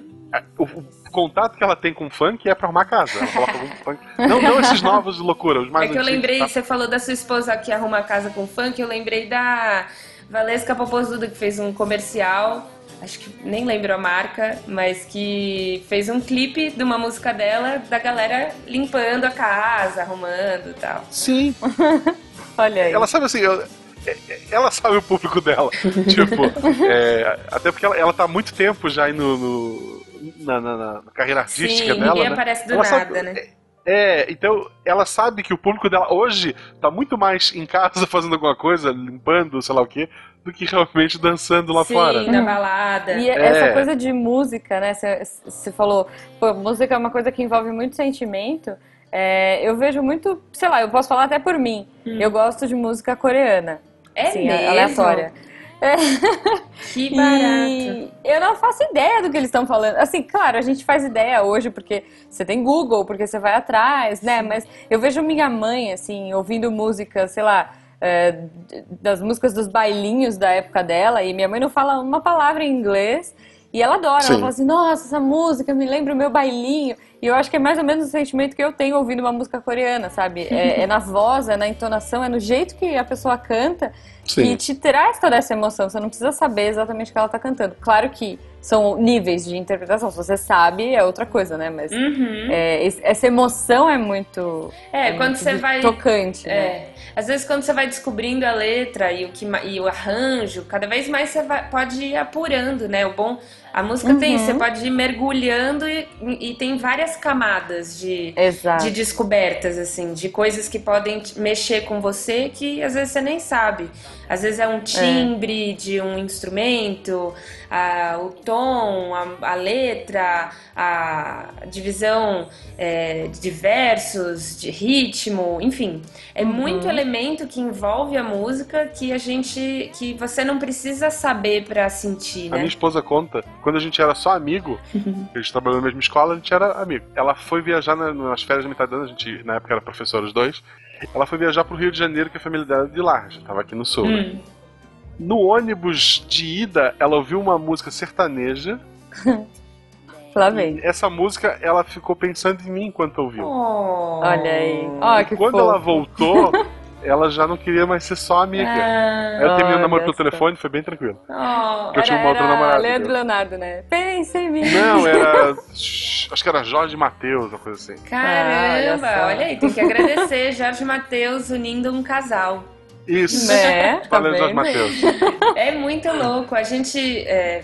B: O, o, contato que ela tem com funk é pra arrumar casa. Ela coloca algum funk. Não, não esses novos de loucura, os mais
C: É que antigos, eu lembrei, tá? você falou da sua esposa que arruma casa com funk, eu lembrei da Valesca Popozuda, que fez um comercial, acho que nem lembro a marca, mas que fez um clipe de uma música dela, da galera limpando a casa, arrumando e tal.
B: Sim. *laughs*
A: Olha aí.
B: Ela sabe assim, eu, é, ela sabe o público dela. *laughs* tipo, é, até porque ela, ela tá há muito tempo já aí no, no na, na, na, carreira artística
C: Sim,
B: dela.
C: Ninguém
B: né?
C: aparece do
B: ela
C: nada,
B: sabe,
C: né?
B: É, então ela sabe que o público dela hoje tá muito mais em casa *laughs* fazendo alguma coisa, limpando, sei lá o quê, do que realmente dançando lá
C: Sim,
B: fora.
C: na balada.
A: E é. essa coisa de música, né? Você falou, pô, música é uma coisa que envolve muito sentimento. É, eu vejo muito, sei lá, eu posso falar até por mim. Hum. Eu gosto de música coreana.
C: É
A: assim,
C: mesmo?
A: aleatória.
C: É. Que barato.
A: Eu não faço ideia do que eles estão falando. Assim, claro, a gente faz ideia hoje porque você tem Google, porque você vai atrás, né? Sim. Mas eu vejo minha mãe, assim, ouvindo música, sei lá, é, das músicas dos bailinhos da época dela, e minha mãe não fala uma palavra em inglês. E ela adora, Sim. ela fala assim, nossa, essa música me lembra o meu bailinho. E eu acho que é mais ou menos o sentimento que eu tenho ouvindo uma música coreana, sabe? É, *laughs* é na voz, é na entonação, é no jeito que a pessoa canta Sim. que te traz toda essa emoção. Você não precisa saber exatamente o que ela está cantando. Claro que são níveis de interpretação. Se você sabe, é outra coisa, né? Mas
C: uhum.
A: é, essa emoção é muito.
C: É,
A: é
C: quando
A: muito
C: você vai.
A: Tocante.
C: É. Né? Às vezes, quando você vai descobrindo a letra e o, que, e o arranjo, cada vez mais você vai, pode ir apurando, né? O bom. A música uhum. tem, você pode ir mergulhando e, e tem várias camadas de, de descobertas, assim, de coisas que podem mexer com você que às vezes você nem sabe. Às vezes é um timbre é. de um instrumento, a, o tom, a, a letra, a divisão é, de versos, de ritmo, enfim. É uhum. muito elemento que envolve a música que a gente. que você não precisa saber para sentir, né?
B: A minha esposa conta, quando a gente era só amigo, *laughs* a gente trabalhou na mesma escola, a gente era amigo. Ela foi viajar nas férias de metade do ano, a gente na época era professor os dois. Ela foi viajar pro Rio de Janeiro, que a família dela é de lá, já tava aqui no sul. Né? Hum. No ônibus de ida, ela ouviu uma música sertaneja. *laughs*
A: Lá vem.
B: Essa música, ela ficou pensando em mim enquanto ouviu.
C: Oh.
A: Olha aí. Oh, que
B: quando
A: fofo.
B: ela voltou, *laughs* ela já não queria mais ser só amiga. Ah, eu terminei o namoro pelo telefone, foi bem tranquilo.
A: Oh, eu tinha uma outra namorada. Leandro Leonardo, né? Pensa em mim.
B: Não, era. *laughs* acho que era Jorge Matheus, uma coisa assim.
C: Caramba, ah, olha, olha, aí, tem que *laughs* agradecer Jorge Matheus unindo um casal.
B: Isso.
A: Né? *laughs*
B: Tá Valeu, Jorge Matheus.
C: É muito louco. A gente. É...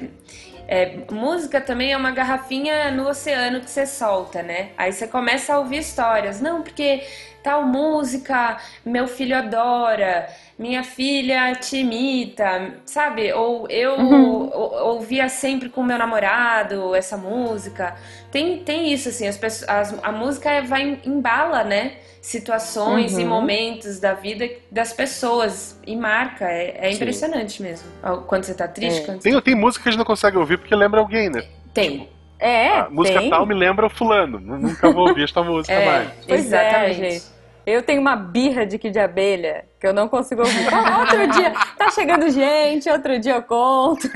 C: É, música também é uma garrafinha no oceano que você solta, né? Aí você começa a ouvir histórias. Não, porque tal música meu filho adora, minha filha te imita, sabe? Ou eu uhum. ouvia sempre com meu namorado essa música. Tem, tem isso, assim, as pessoas, as, a música vai embala, né? Situações uhum. e momentos da vida das pessoas e marca. É, é impressionante mesmo. Quando você tá triste. É.
B: Tem, tem música que a gente não consegue ouvir porque lembra alguém, né?
C: Tem.
A: É,
B: a música
A: tem.
B: tal me lembra o fulano. Nunca vou ouvir esta *laughs* música
A: é,
B: mais.
A: Pois é, Exatamente. É, gente. Eu tenho uma birra de que de abelha que eu não consigo ouvir. Ah, outro dia tá chegando gente, outro dia eu conto.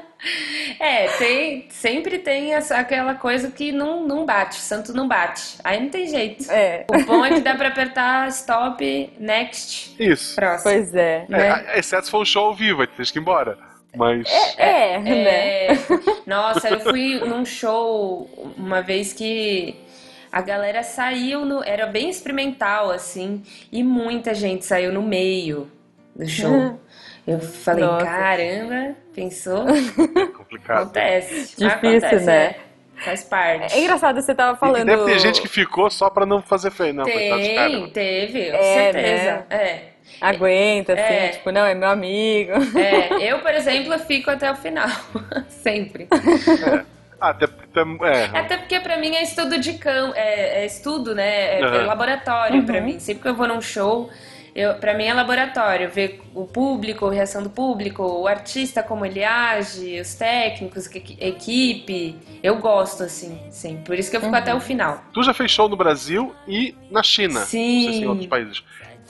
A: *laughs*
C: é, tem, sempre tem essa, aquela coisa que não, não bate, santo não bate. Aí não tem jeito.
A: É.
C: O bom é que dá pra apertar stop, next.
B: Isso.
C: Próximo.
A: Pois é.
B: é né? Exceto se for um show ao vivo, aí tem que ir embora. Mas.
A: É, é,
C: é, né? Nossa, eu fui num show uma vez que a galera saiu no. Era bem experimental, assim, e muita gente saiu no meio do show. *laughs* Eu falei, Nossa. caramba, pensou?
B: Complicado.
C: Acontece.
A: Difícil,
C: acontece,
A: né?
C: É. Faz parte.
A: É engraçado, você tava falando. E
B: deve ter gente que ficou só pra não fazer feio, não.
C: Tem, teve, com é, certeza. Né? É.
A: Aguenta, assim, é. tipo, não, é meu amigo.
C: É, *laughs* eu, por exemplo, fico até o final. *laughs* Sempre.
B: É. Ah, até É.
C: Até porque pra mim é estudo de campo, é, é estudo, né? É,
B: Uhum.
C: é laboratório
A: Uhum.
C: pra mim. Sempre que eu vou num show, eu, pra mim é laboratório. Ver o público, a reação do público, o artista, como ele age, os técnicos, que- equipe. Eu gosto, assim, sim. Por isso que eu fico
A: Uhum.
C: até o final.
B: Tu já fez show no Brasil e na China. Não sei se em
C: Sim.
B: outros países.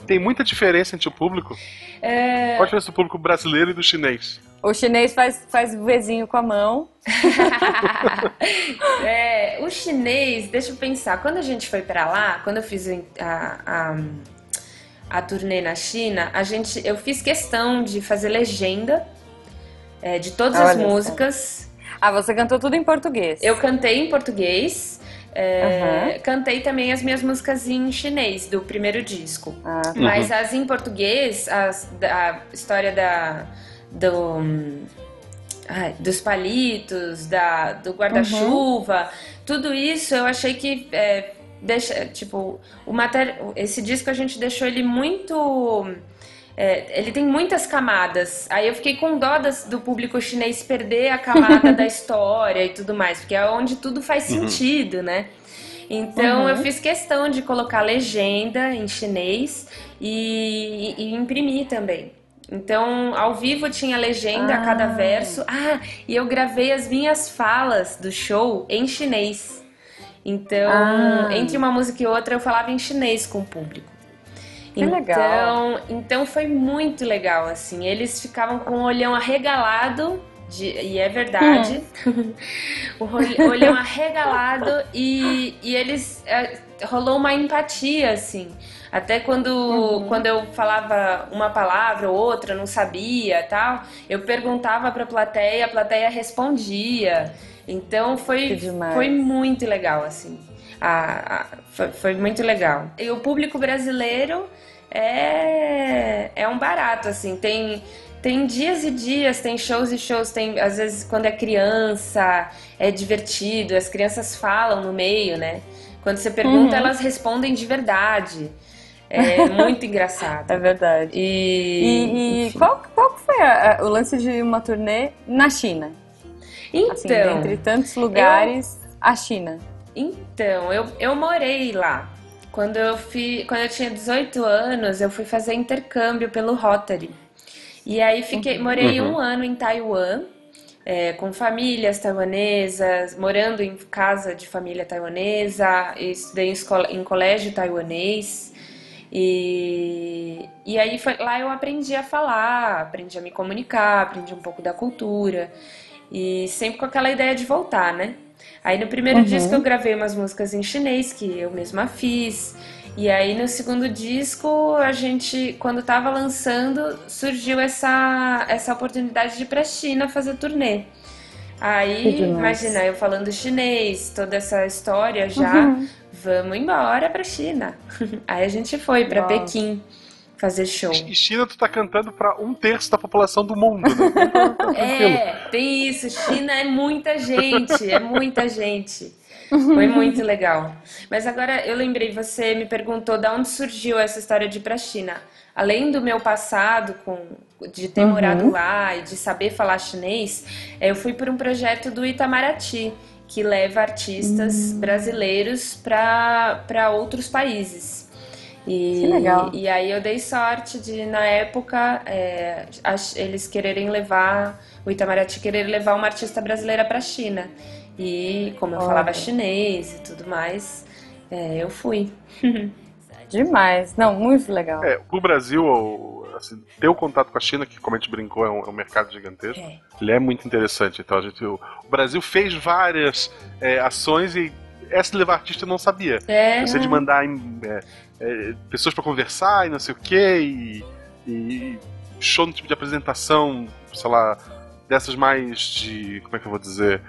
B: Tem muita diferença entre o público?
C: É,
B: Qual a diferença do público brasileiro e do chinês?
A: O chinês faz, faz o Vzinho com a mão. *laughs*
C: É, o chinês, deixa eu pensar, quando a gente foi pra lá, quando eu fiz a, a, a turnê na China, a gente, eu fiz questão de fazer legenda é, de todas as
A: Olha só.
C: músicas.
A: Ah, você cantou tudo em português.
C: Eu cantei em português, é, cantei também as minhas músicas em chinês do primeiro disco.
A: Ah, tá.
C: Mas as em português, as, a história da, do, ai, dos palitos, da, do guarda-chuva, tudo isso eu achei que é, deixa, tipo, o mater... esse disco a gente deixou ele muito. é, ele tem muitas camadas. Aí eu fiquei com dó das- do público chinês perder a camada *laughs* da história e tudo mais, porque é onde tudo faz sentido, né? Então
A: Uhum.
C: eu fiz questão de colocar legenda em chinês e, e imprimir também. Então, ao vivo tinha legenda a cada
A: Ah.
C: verso. Ah, e eu gravei as minhas falas do show em chinês. Então,
A: Ah.
C: entre uma música e outra, eu falava em chinês com o público.
A: Que
C: então,
A: legal.
C: então foi muito legal, assim. Eles ficavam com o olhão arregalado, de- e é verdade. *laughs* o ol- olhão arregalado e, e eles. é, rolou uma empatia, assim. Até quando, quando eu falava uma palavra ou outra, não sabia tal, eu perguntava pra plateia, a plateia respondia. Então foi, foi muito legal, assim. A- a- foi, foi muito legal. E o público brasileiro é, é um barato, assim. Tem, tem dias e dias, tem shows e shows. Tem, às vezes, quando é criança, é divertido. As crianças falam no meio, né? Quando você pergunta,
A: Uhum.
C: elas respondem de verdade. É muito *laughs* engraçado.
A: É verdade.
C: E,
A: E, e qual, qual foi a- a- o lance de uma turnê na China? Assim,
C: então,
A: dentre tantos lugares, a China.
C: Então, eu, eu morei lá. Quando eu, fi, quando eu tinha 18 anos, eu fui fazer intercâmbio pelo Rotary. E aí fiquei, morei
B: Uhum.
C: um ano em Taiwan, é, com famílias taiwanesas, morando em casa de família taiwanesa, estudei em, escola, em colégio taiwanês. E, e aí foi, lá eu aprendi a falar, aprendi a me comunicar, aprendi um pouco da cultura. E sempre com aquela ideia de voltar, né? Aí no primeiro
A: Uhum.
C: disco eu gravei umas músicas em chinês que eu mesma fiz. E aí no segundo disco a gente, quando tava lançando, surgiu essa, essa oportunidade de ir pra China fazer turnê. Aí, imagina, eu falando chinês, toda essa história já,
A: Uhum.
C: Vamos embora pra China. *laughs* Aí a gente foi pra
A: Nossa.
C: Pequim fazer show.
B: E China, tu tá cantando pra um terço da população do mundo, né? *laughs* Tranquilo.
C: É, tem isso. China é muita gente, é muita gente. Foi muito legal. Mas agora eu lembrei, você me perguntou de onde surgiu essa história de ir pra China. Além do meu passado com, de ter
A: Uhum.
C: morado lá e de saber falar chinês, eu fui por um projeto do Itamaraty, que leva artistas
A: Hum.
C: brasileiros para outros países. E,
A: Que legal.
C: e aí eu dei sorte de, na época, é, eles quererem levar, o Itamaraty querer levar uma artista brasileira para a China. E como eu
A: Olha.
C: falava chinês e tudo mais, é, eu fui. *laughs*
A: Demais. Não, muito legal.
B: É, o Brasil, assim, ter o contato com a China, que como a gente brincou, é um, é um mercado gigantesco,
C: É.
B: ele é muito interessante. Então, a gente, o, o Brasil fez várias é, ações e essa de levar artista eu não sabia.
C: É,
B: Você de mandar em, é, é, pessoas pra conversar e não sei o quê, e, e show no tipo de apresentação, sei lá, dessas mais de. como é que eu vou dizer?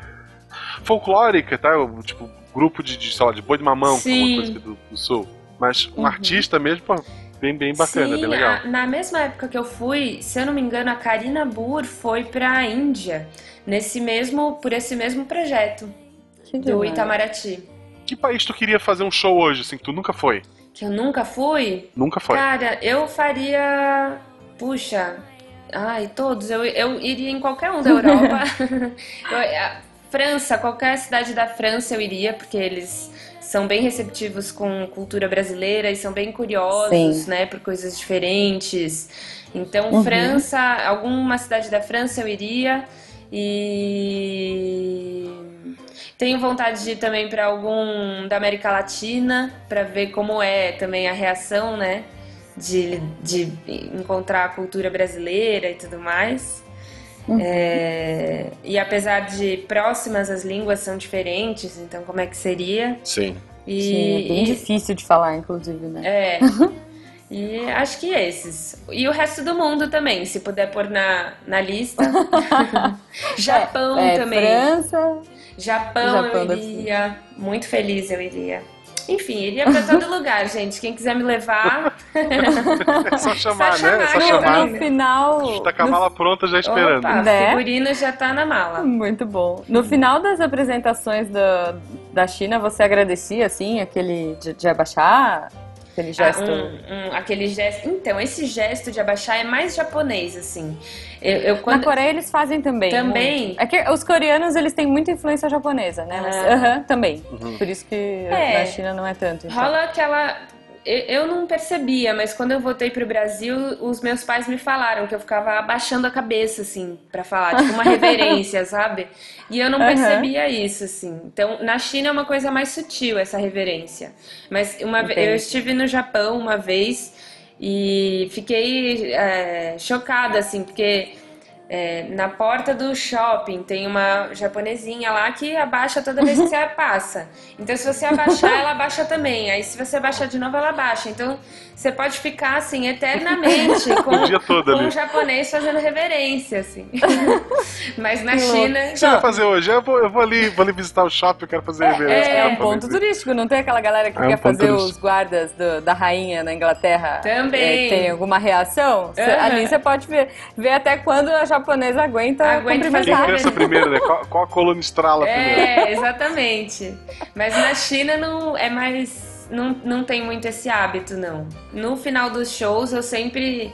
B: folclórica, tá? Tipo, grupo de, de, sei lá, de boi de mamão, que é
C: Sim.
B: uma coisa aqui do, do sul. Mas um
C: Uhum.
B: artista mesmo, pô, bem, bem bacana,
C: Sim,
B: bem legal.
C: a- na mesma época que eu fui, se eu não me engano, a Karina Burr foi pra Índia, nesse mesmo, por esse mesmo projeto
A: Que
C: do
A: demais.
C: Itamaraty.
B: Que país tu queria fazer um show hoje, assim, que tu nunca foi?
C: Que eu nunca fui,
B: Nunca foi.
C: Cara, eu faria. Puxa. Ai, todos. Eu, eu iria em qualquer um da *laughs* Europa. *laughs* Eu, França, qualquer cidade da França eu iria, porque eles são bem receptivos com cultura brasileira e são bem curiosos,
A: Sim.
C: né, por coisas diferentes. Então,
A: Uhum.
C: França, alguma cidade da França eu iria e tenho vontade de ir também para algum da América Latina para ver como é também a reação, né, de, de encontrar a cultura brasileira e tudo mais. É, e apesar de próximas as línguas são diferentes, então como é que seria?
B: Sim.
C: E,
A: Sim, é bem
C: e-
A: difícil de falar, inclusive, né?
C: é. *laughs* E acho que esses. E o resto do mundo também, se puder pôr na, na lista. *laughs* Japão
A: É,
C: também.
A: França.
C: Japão,
A: Japão
C: eu iria. Muito feliz eu iria. Enfim, iria pra todo *laughs* lugar, gente. Quem quiser me levar.
B: É *laughs* só chamar,
C: chamar,
B: né? É só chamar.
A: No final.
B: Tá com a mala pronta já esperando.
C: Opa,
A: Né?
C: figurino já tá na mala.
A: Muito bom. No final das apresentações da, da China, você agradecia, assim, aquele de, de abaixar? Aquele gesto.
C: Ah, um- um- aquele gesto. Então, esse gesto de abaixar é mais japonês, assim. Eu, eu
A: Na
C: quando.
A: Coreia eles fazem também.
C: Também?
A: muito. É que os coreanos eles têm muita influência japonesa, né? Mas,
C: Ah.
A: aham, também.
B: Uhum.
A: Por isso que
C: É.
A: na China não é tanto. então.
C: Rola aquela. Eu não percebia, mas quando eu voltei pro Brasil, os meus pais me falaram que eu ficava abaixando a cabeça, assim, pra falar, tipo uma *laughs* reverência, sabe? E eu não percebia isso, assim. Então, na China é uma coisa mais sutil, essa reverência. Mas uma
A: Entendi.
C: eu estive no Japão uma vez e fiquei é, chocada, assim, porque é, na porta do shopping tem uma japonesinha lá que abaixa toda vez que você *laughs* passa. Então, se você abaixar, ela abaixa também. Aí, se você abaixar de novo, ela abaixa. Então, você pode ficar, assim, eternamente *laughs* com, com um japonês fazendo reverência, assim. *laughs* Mas na. China...
B: O que você vai fazer hoje? Eu vou, eu vou ali, vou ali visitar o shopping, eu quero fazer reverência.
A: É,
B: pro
A: um ponto turístico, não tem aquela galera que
B: É um
A: quer fazer
B: turístico.
A: os guardas do- da rainha na Inglaterra?
C: Também.
A: É, tem alguma reação?
C: Aham.
A: Ali você pode ver, ver até quando a japonesa aguenta,
C: Aguenta
B: Quem
C: fazer
A: cumprimentar.
B: pensa primeiro, né? Qual, qual a coluna estrala primeiro?
C: É, exatamente. Mas na China não é mais. Não, não tem muito esse hábito, não. No final dos shows, eu sempre.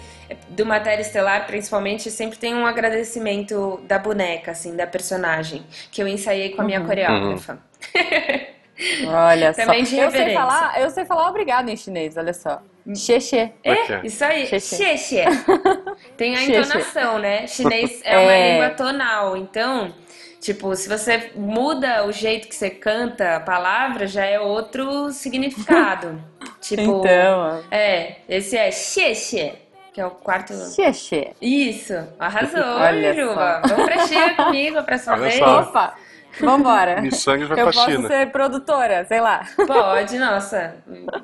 C: Do Matéria Estelar, principalmente, sempre tem um agradecimento da boneca, assim, da personagem, que eu ensaiei com a minha
A: Uhum.
C: coreógrafa.
A: Olha *laughs*
C: Também
A: só.
C: de
A: eu sei falar, eu sei falar obrigado em chinês, olha só. Xexê.
B: É?
C: Isso aí,
A: Xexê. *laughs*
C: Tem a entonação, né? Chinês é uma
A: É.
C: língua tonal, então, tipo, se você muda o jeito que você canta a palavra, já é outro significado. *laughs* tipo,
A: Então,
C: é, esse é xexê, que é o quarto.
A: xexê.
C: Isso, arrasou,
A: Olha
C: Juba.
A: só.
C: Vamos pra China comigo a próxima
B: Olha
C: vez?
B: só.
A: Opa, vambora.
B: Missangas vai
A: Eu
B: pra
A: posso
B: China.
A: ser produtora, sei lá.
C: Pode, nossa,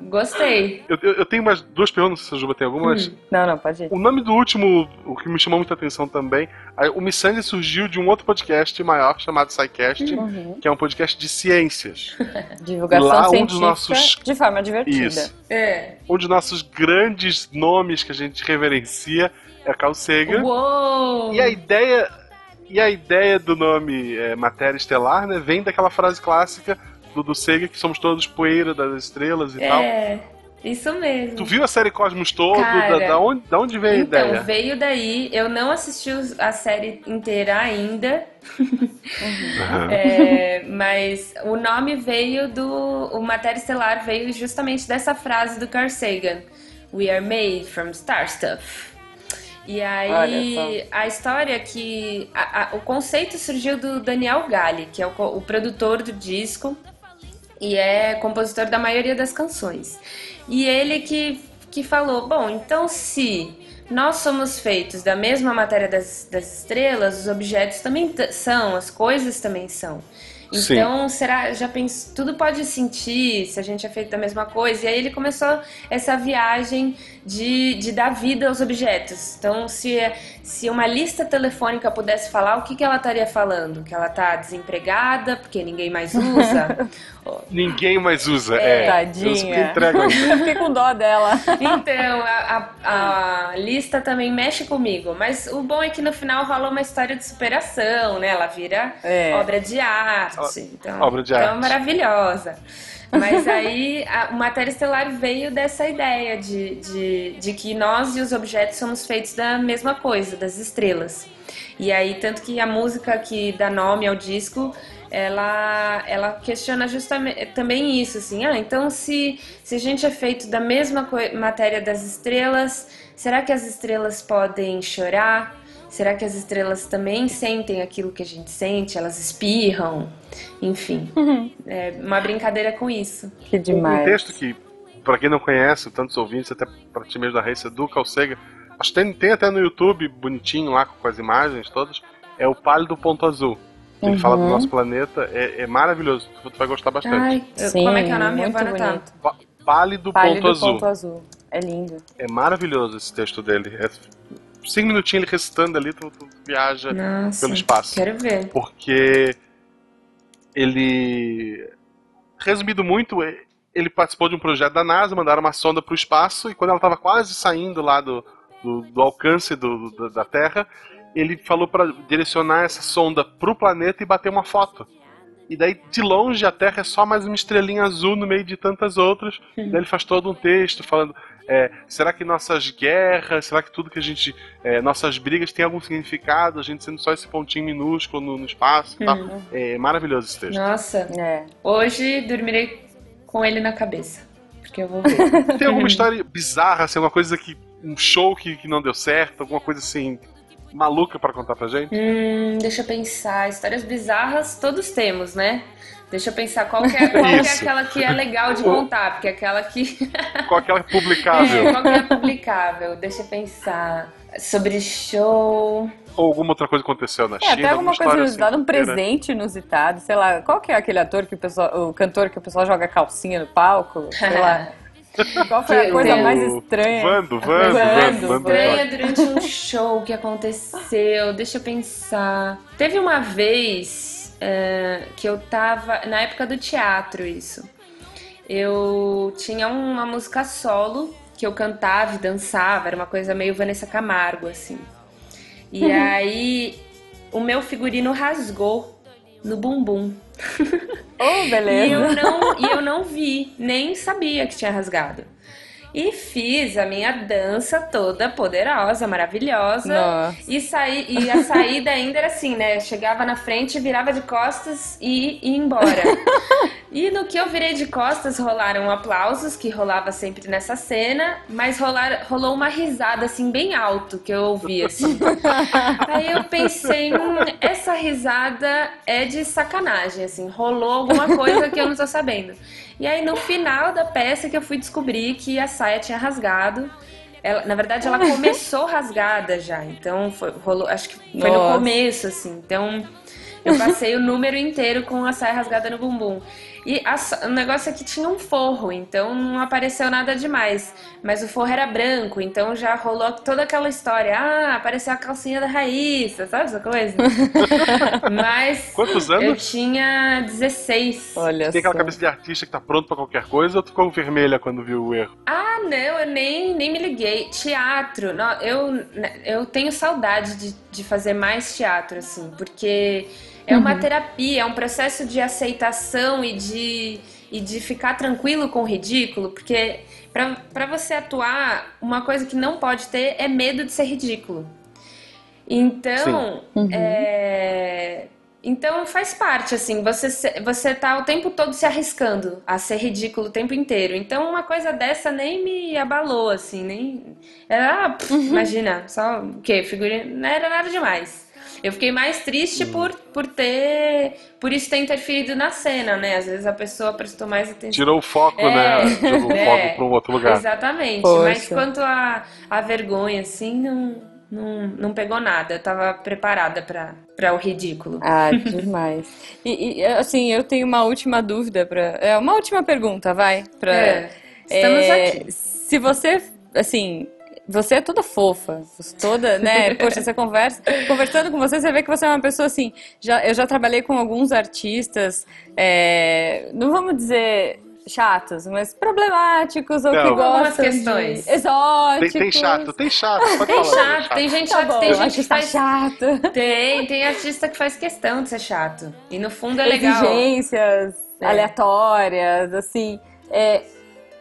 C: gostei.
B: Eu, eu- eu tenho mais duas perguntas, se a Juba tem algumas.
C: Hum.
A: Não, não, pode ir.
B: O nome do último, o que me chamou muita atenção também, o Missangas surgiu de um outro podcast maior chamado SciCast,
A: Uhum.
B: que é um podcast de ciências. *laughs*
A: Divulgação
B: Lá, um
A: científica
B: dos nossos-
A: de forma divertida.
B: Isso.
C: É.
B: Um dos nossos grandes nomes que a gente reverencia é Carl Sagan.
C: Uou!
B: E a ideia e a ideia do nome é, Matéria Estelar, né, vem daquela frase clássica do, do Sagan que somos todos poeira das estrelas e tal.
C: É, isso mesmo.
B: Tu viu a série Cosmos todo?
C: Cara,
B: da, da onde, da onde veio a
C: Então,
B: ideia?
C: veio daí. Eu não assisti a série inteira ainda,
B: Aham. *laughs*
C: é, mas o nome veio do. O Matéria Estelar veio justamente dessa frase do Carl Sagan: We are made from star stuff. E aí, a história é que. a- a- o conceito surgiu do Daniel Galli, que é o, o produtor do disco e é compositor da maioria das canções. E ele que, que falou: bom, então se nós somos feitos da mesma matéria das, das estrelas, os objetos também são, as coisas também são.
B: Sim.
C: Então, será, já penso, tudo pode sentir se a gente é feito da mesma coisa. E aí ele começou essa viagem de, de dar vida aos objetos. Então, se, se uma lista telefônica pudesse falar, o que, que ela estaria falando? Que ela está desempregada, porque ninguém mais usa? *laughs*
B: Ninguém mais usa. É,
A: Tadinha.
B: Entrego aí. *laughs*
A: Eu fiquei com dó dela.
C: Então, a, a- a lista também mexe comigo. Mas o bom é que no final rola uma história de superação, né? Ela vira
A: É.
C: obra de arte. Então,
B: Obra de
C: então
B: arte.
C: maravilhosa. Mas *laughs* aí a, o Matéria Estelar veio dessa ideia de, de, de que nós e os objetos somos feitos da mesma coisa, das estrelas. E aí, tanto que a música que dá nome ao disco ela, ela questiona justamente também isso, assim, ah, então se, se a gente é feito da mesma matéria das estrelas, será que as estrelas podem chorar? Será que as estrelas também sentem aquilo que a gente sente? Elas espirram? Enfim, uhum. é uma brincadeira com isso.
A: Que demais.
B: Um texto que, para quem não conhece, tantos ouvintes, até para ti mesmo da Raíssa do Calcega, acho que tem, tem até no YouTube, bonitinho lá, com as imagens todas, é o Pálido Ponto Azul. Ele uhum. fala do nosso planeta, é, é, maravilhoso, tu vai gostar bastante.
C: Ai, sim, como é que é o nome? Muito Agora
B: tá. Pálido, Pálido ponto, ponto azul. azul.
A: É lindo.
B: É maravilhoso esse texto dele. É cinco minutinhos ele recitando ali, tu, tu viaja Nossa, pelo espaço.
C: Quero ver.
B: Porque ele. Resumido muito, ele participou de um projeto da NASA, mandaram uma sonda para o espaço, e quando ela estava quase saindo lá do, do, do alcance do, do, da Terra, ele falou para direcionar essa sonda para o planeta e bater uma foto. E daí, de longe, a Terra é só mais uma estrelinha azul no meio de tantas outras. Uhum. Daí ele faz todo um texto falando: é, será que nossas guerras, será que tudo que a gente. É, nossas brigas tem algum significado? A gente sendo só esse pontinho minúsculo no, no espaço e uhum. tal. É maravilhoso esse texto.
C: Nossa, é. hoje dormirei com ele na cabeça. Porque eu vou ver. *laughs*
B: tem alguma história bizarra, assim, alguma coisa que. Um show que, que não deu certo, alguma coisa assim maluca para contar pra gente?
C: Hum, deixa eu pensar. Histórias bizarras todos temos, né? Deixa eu pensar qual, que é, qual que é aquela que é legal de contar, porque é aquela que. *laughs*
B: qual que é publicável?
C: É, qual que é publicável? Deixa eu pensar. Sobre show.
B: Ou alguma outra coisa aconteceu na é, China?
A: Até alguma coisa inusitado, assim, um presente inusitado, sei lá. Qual que é aquele ator que o pessoal. o cantor que o pessoal joga calcinha no palco? Sei lá. *laughs* Qual foi a coisa mais estranha?
B: Vando, Vando, Vando.
C: Vando. Estranha durante um show que aconteceu. Deixa eu pensar. Teve uma vez é, que eu tava. Na época do teatro, isso. Eu tinha uma música solo que eu cantava e dançava. Era uma coisa meio Vanessa Camargo, assim. E uhum. aí o meu figurino rasgou no bumbum.
A: Oh, beleza.
C: e, eu não, e eu não vi, nem sabia que tinha rasgado. E fiz a minha dança toda poderosa, maravilhosa. Nossa. E, saí, e a saída ainda era assim, né? Chegava na frente, virava de costas e ia embora. *laughs* e no que eu virei de costas, rolaram aplausos, que rolava sempre nessa cena, mas rolar, rolou uma risada, assim, bem alto, que eu ouvi, assim. *laughs* Aí eu pensei, hum, essa risada é de sacanagem, assim, rolou alguma coisa que eu não tô sabendo. E aí no final da peça que eu fui descobrir que a saia tinha rasgado. Ela, na verdade, ela *laughs* começou rasgada já. Então foi, rolou, acho que foi Nossa. no começo, assim. Então eu passei o número inteiro com a saia rasgada no bumbum. E a, o negócio é que tinha um forro, então não apareceu nada demais. Mas o forro era branco, então já rolou toda aquela história. Ah, apareceu a calcinha da Raíssa, sabe essa coisa? *laughs* Mas.
B: Quantos anos?
C: Eu tinha 16.
B: Olha Tem aquela cabeça de artista que tá pronto para qualquer coisa ou tu ficou vermelha quando viu o erro?
C: Ah, não, eu nem, nem me liguei. Teatro, não, eu, eu tenho saudade de, de fazer mais teatro, assim, porque é uma uhum. terapia, é um processo de aceitação e de, e de ficar tranquilo com o ridículo, porque para você atuar, uma coisa que não pode ter é medo de ser ridículo. Então, uhum. é, então faz parte, assim, você, você tá o tempo todo se arriscando a ser ridículo o tempo inteiro. Então uma coisa dessa nem me abalou, assim, nem. Era, ah, pff, uhum. imagina, só o quê? Figurinha. Não era nada demais. Eu fiquei mais triste hum. por, por ter. Por isso ter interferido na cena, né? Às vezes a pessoa prestou mais atenção.
B: Tirou o foco, é, né? Tirou *laughs* é, o foco para um outro lugar.
C: Exatamente. Poxa. Mas quanto a, a vergonha, assim, não, não, não pegou nada. Eu tava preparada para o ridículo.
A: Ah, *laughs* demais. e, e, assim, eu tenho uma última dúvida para. É uma última pergunta, vai. Pra,
C: é, estamos é, aqui.
A: Se você, assim, você é toda fofa, toda, né? *laughs* Poxa, você conversa, conversando com você, você vê que você é uma pessoa assim. Já, eu já trabalhei com alguns artistas, é, não vamos dizer chatos, mas problemáticos ou não. que gostam Algumas questões. de exóticos.
B: Tem, tem chato, tem chato.
C: Pode tem falar, chato, tem gente tá chato, tem gente que faz
A: chato.
C: Tem, tem artista que faz questão de ser chato. E no fundo é legal.
A: Exigências é. aleatórias, assim. É,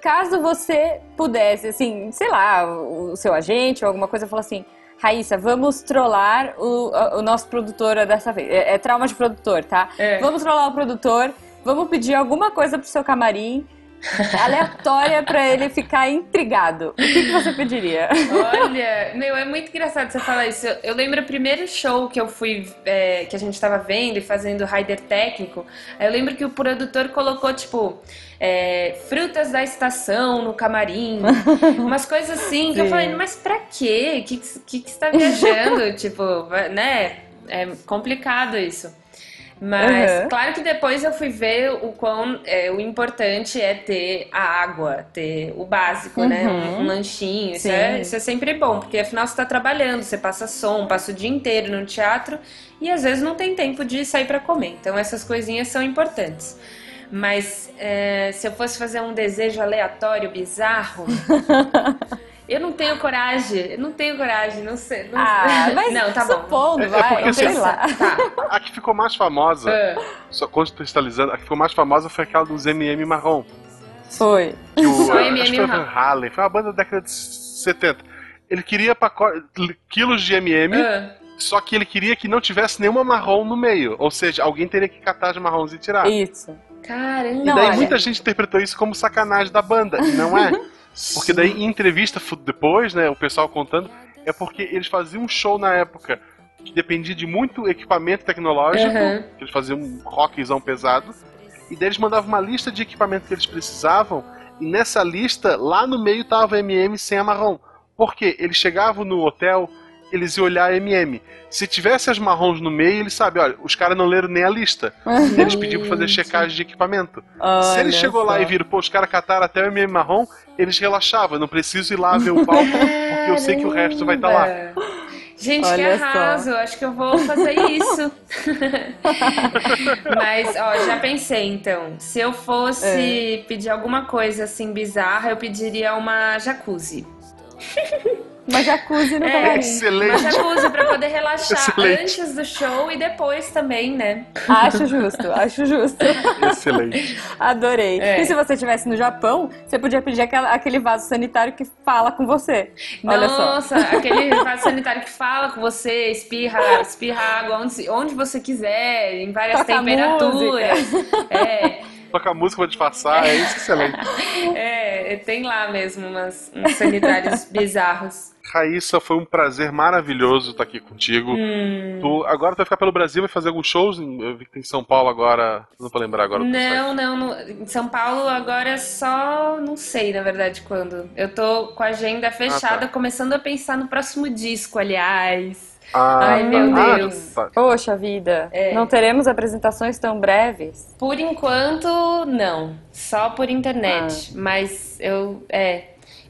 A: caso você pudesse, assim, sei lá, o seu agente ou alguma coisa falar assim, Raíssa, vamos trollar o, o nosso produtor dessa vez. É, é trauma de produtor, tá?
C: É.
A: Vamos trollar o produtor, vamos pedir alguma coisa pro seu camarim aleatória pra ele ficar intrigado. O que, que você pediria?
C: Olha, meu, é muito engraçado você falar isso. Eu, eu lembro o primeiro show que eu fui, é, que a gente tava vendo e fazendo rider técnico. aí Eu lembro que o produtor colocou, tipo, é, frutas da estação no camarim, *laughs* umas coisas assim, que eu falei, mas pra quê? Que que, que você tá viajando? *laughs* tipo, né? É complicado isso. Mas
A: Uhum.
C: claro que depois eu fui ver o quão é, o importante é ter a água, ter o básico, né?
A: Uhum.
C: Um, um lanchinho. Isso é, isso é sempre bom, porque afinal você tá trabalhando, você passa som, passa o dia inteiro no teatro e às vezes não tem tempo de sair para comer. Então essas coisinhas são importantes. Mas é, se eu fosse fazer um desejo aleatório, bizarro, *laughs* eu não tenho coragem. Eu não tenho coragem, não sei. Não,
A: Ah, mas
C: não, tá bom.
A: supondo,
B: É- é
A: vai,
B: porque,
A: sei
B: assim,
A: lá.
C: Tá.
B: A que ficou mais famosa,
C: Ah.
B: só contextualizando, a que ficou mais famosa foi aquela dos MM marrom.
A: Foi.
B: Que o,
C: MM
B: foi o
C: marrom.
B: Halen, foi uma banda da década de 70. Ele queria pacote, quilos de MM, só que ele queria que não tivesse nenhuma marrom no meio. Ou seja, alguém teria que catar as marrons e tirar.
A: Isso.
C: Caramba.
B: E
A: Não,
B: daí
A: olha.
B: muita gente interpretou isso como sacanagem da banda, e não é. *laughs* Porque daí em entrevista depois, né, o pessoal contando, é porque eles faziam um show na época que dependia de muito equipamento tecnológico,
C: Uhum.
B: eles faziam um rockzão pesado, e daí eles mandavam uma lista de equipamento que eles precisavam, e nessa lista, lá no meio tava MM sem a marrom. Por quê? Eles chegavam no hotel, eles iam olhar a MM. Se tivesse as marrons no meio, eles sabem, olha, os caras não leram nem a lista. Eles pediam pra fazer checagem de equipamento. Se ele
A: Olha
B: chegou lá
A: só.
B: e viram, pô, os caras cataram até o MM marrom, eles relaxavam, eu não preciso ir lá ver o palco, porque eu sei que o resto vai estar lá.
C: Caramba. *laughs* Gente,
A: Olha
C: que
A: só.
C: arraso. Acho que eu vou fazer isso. *laughs* Mas, ó, já pensei então. Se eu fosse
A: É.
C: pedir alguma coisa assim bizarra, eu pediria uma jacuzzi.
A: Uma jacuzzi no
C: É.
A: camarim.
C: Uma
B: Excelente.
C: jacuzzi pra poder relaxar
B: Excelente.
C: antes do show e depois também, né?
A: Acho justo, acho justo.
B: Excelente.
A: Adorei.
C: É.
A: E se você estivesse no Japão, você podia pedir aquela- aquele vaso sanitário que fala com você. Olha só.
C: Nossa, aquele vaso sanitário que fala com você, espirra, espirra água onde, onde você quiser, em várias
A: Toca
C: temperaturas. É,
B: Toca música pra disfarçar, é isso excelente. *laughs*
C: é, tem lá mesmo umas, uns sanitários *laughs* bizarros.
B: Raíssa, foi um prazer maravilhoso estar aqui contigo.
C: Hum.
B: Tu, agora tu vai ficar pelo Brasil, vai fazer alguns shows. Eu vi que tem em São Paulo agora. Não vou lembrar agora.
C: Não, não, não. Em São Paulo agora é só. Não sei, na verdade, quando. Eu tô com a agenda fechada,
B: tá.
C: começando a pensar no próximo disco, aliás.
B: Ah,
C: Ai, meu
B: ah,
C: Deus.
B: tá.
A: Poxa vida,
C: É.
A: não teremos apresentações tão breves?
C: Por enquanto, não. Só por internet.
A: Ah.
C: Mas eu. É.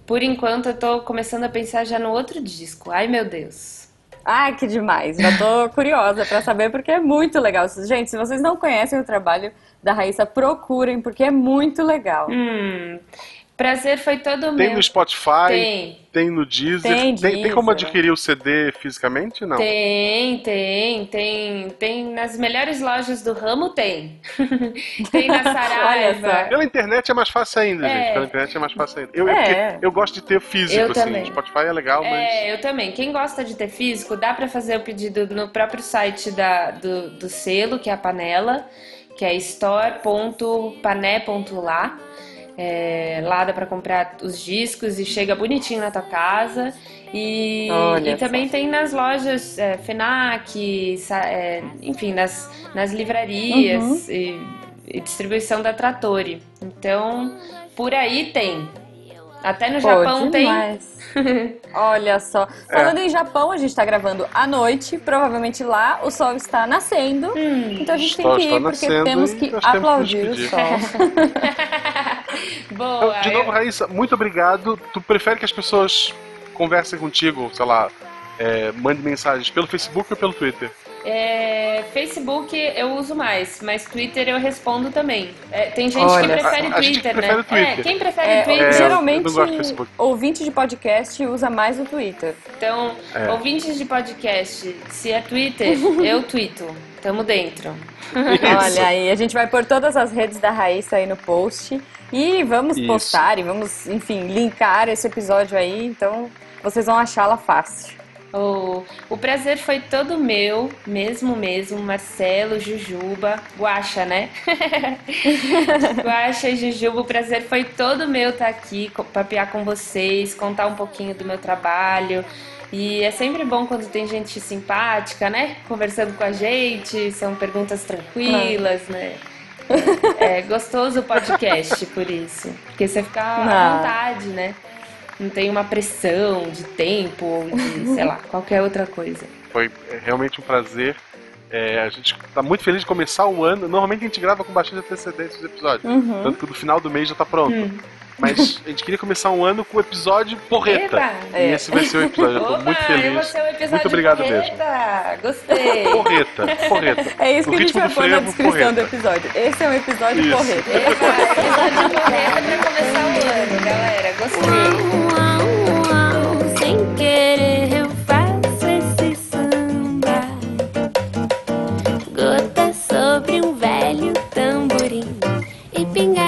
C: Por enquanto, eu tô começando a pensar já no outro disco. Ai, meu Deus.
A: Ai, que demais. Já tô *laughs* curiosa pra saber porque é muito legal. Gente, se vocês não conhecem o trabalho da Raíssa, procurem porque é muito legal.
C: Hum. Prazer foi todo
B: Tem
C: meu.
B: no Spotify, tem,
C: Tem.
B: no Deezer.
A: Tem
B: Tem, tem como
A: Deezer.
B: adquirir o CD fisicamente? Não.
C: Tem, tem, tem, tem nas melhores lojas do ramo tem. *laughs* tem na *laughs* Saraiva.
B: Pela internet é mais fácil ainda,
C: É.
B: gente. Pela internet é mais fácil ainda. Eu,
A: É.
B: eu, eu gosto de ter físico,
C: Eu
B: assim.
C: também.
B: Spotify é legal, mas.
C: É, eu também. Quem gosta de ter físico, dá pra fazer o pedido no próprio site da, do, do selo, que é a Panela, que é store.pané.lá. É, lá dá pra comprar os discos e chega bonitinho na tua casa. E, e também tem nas lojas é, FENAC, é, enfim, nas, nas livrarias
A: Uhum.
C: e, e distribuição da Trattori. Então, por aí tem. Até no
A: Pô,
C: Japão tem.
A: demais. *laughs* Olha só. Falando em Japão, a gente tá gravando à noite. Provavelmente lá o sol está nascendo.
C: Hum.
A: Então a gente tem que
B: está
A: ir porque
B: nascendo
A: temos que aplaudir o sol. *laughs* *laughs*
C: Boa.
B: De novo,
C: eu-
B: Raíssa, muito obrigado. Tu prefere que as pessoas conversem contigo, sei lá, é, mande mensagens pelo Facebook ou pelo Twitter?
C: é, Facebook eu uso mais, mas Twitter eu respondo também. É, tem gente
A: Olha
C: que prefere.
B: A- a gente
C: Twitter,
B: prefere
C: né?
B: o Twitter.
C: É, quem prefere
A: É,
C: Twitter?
A: geralmente, ouvinte de podcast usa mais o Twitter.
C: Então,
B: É.
C: ouvintes de podcast, se é Twitter, *laughs* eu tweeto. Tamo dentro.
A: Olha aí, a gente vai pôr todas as redes da Raíssa aí no post. E vamos
B: Isso.
A: postar e vamos, enfim, linkar esse episódio aí. Então vocês vão achá-la fácil.
C: O, o prazer foi todo meu, mesmo mesmo, Marcelo, Jujuba, Guaxa, né? *laughs* Guaxa e Jujuba, o prazer foi todo meu estar aqui, papear com vocês, contar um pouquinho do meu trabalho. E é sempre bom quando tem gente simpática, né? Conversando com a gente, são perguntas tranquilas, né? *laughs* É, gostoso o podcast por isso. Porque você fica à vontade, né? não tem uma pressão de tempo ou de, sei lá, qualquer outra coisa.
B: Foi é, realmente um prazer. É, a gente tá muito feliz de começar o ano. Normalmente a gente grava com bastante antecedência os episódios. Uhum. Tanto que no final do mês já tá pronto. Uhum. Mas a gente queria começar um ano com o episódio porreta. Eba. E esse vai ser o episódio. Eu tô muito feliz. muito obrigado
C: porreta.
B: mesmo.
C: Gostei.
B: Porreta, porreta. *laughs*
A: É isso que a gente vai pôr na descrição porreta. do episódio. Esse é um episódio isso. porreta.
C: Eba, episódio *laughs* porreta pra começar o ano, galera. Gostei.
D: Sem querer eu faço esse samba. Gota sobre um velho tamborim e pingar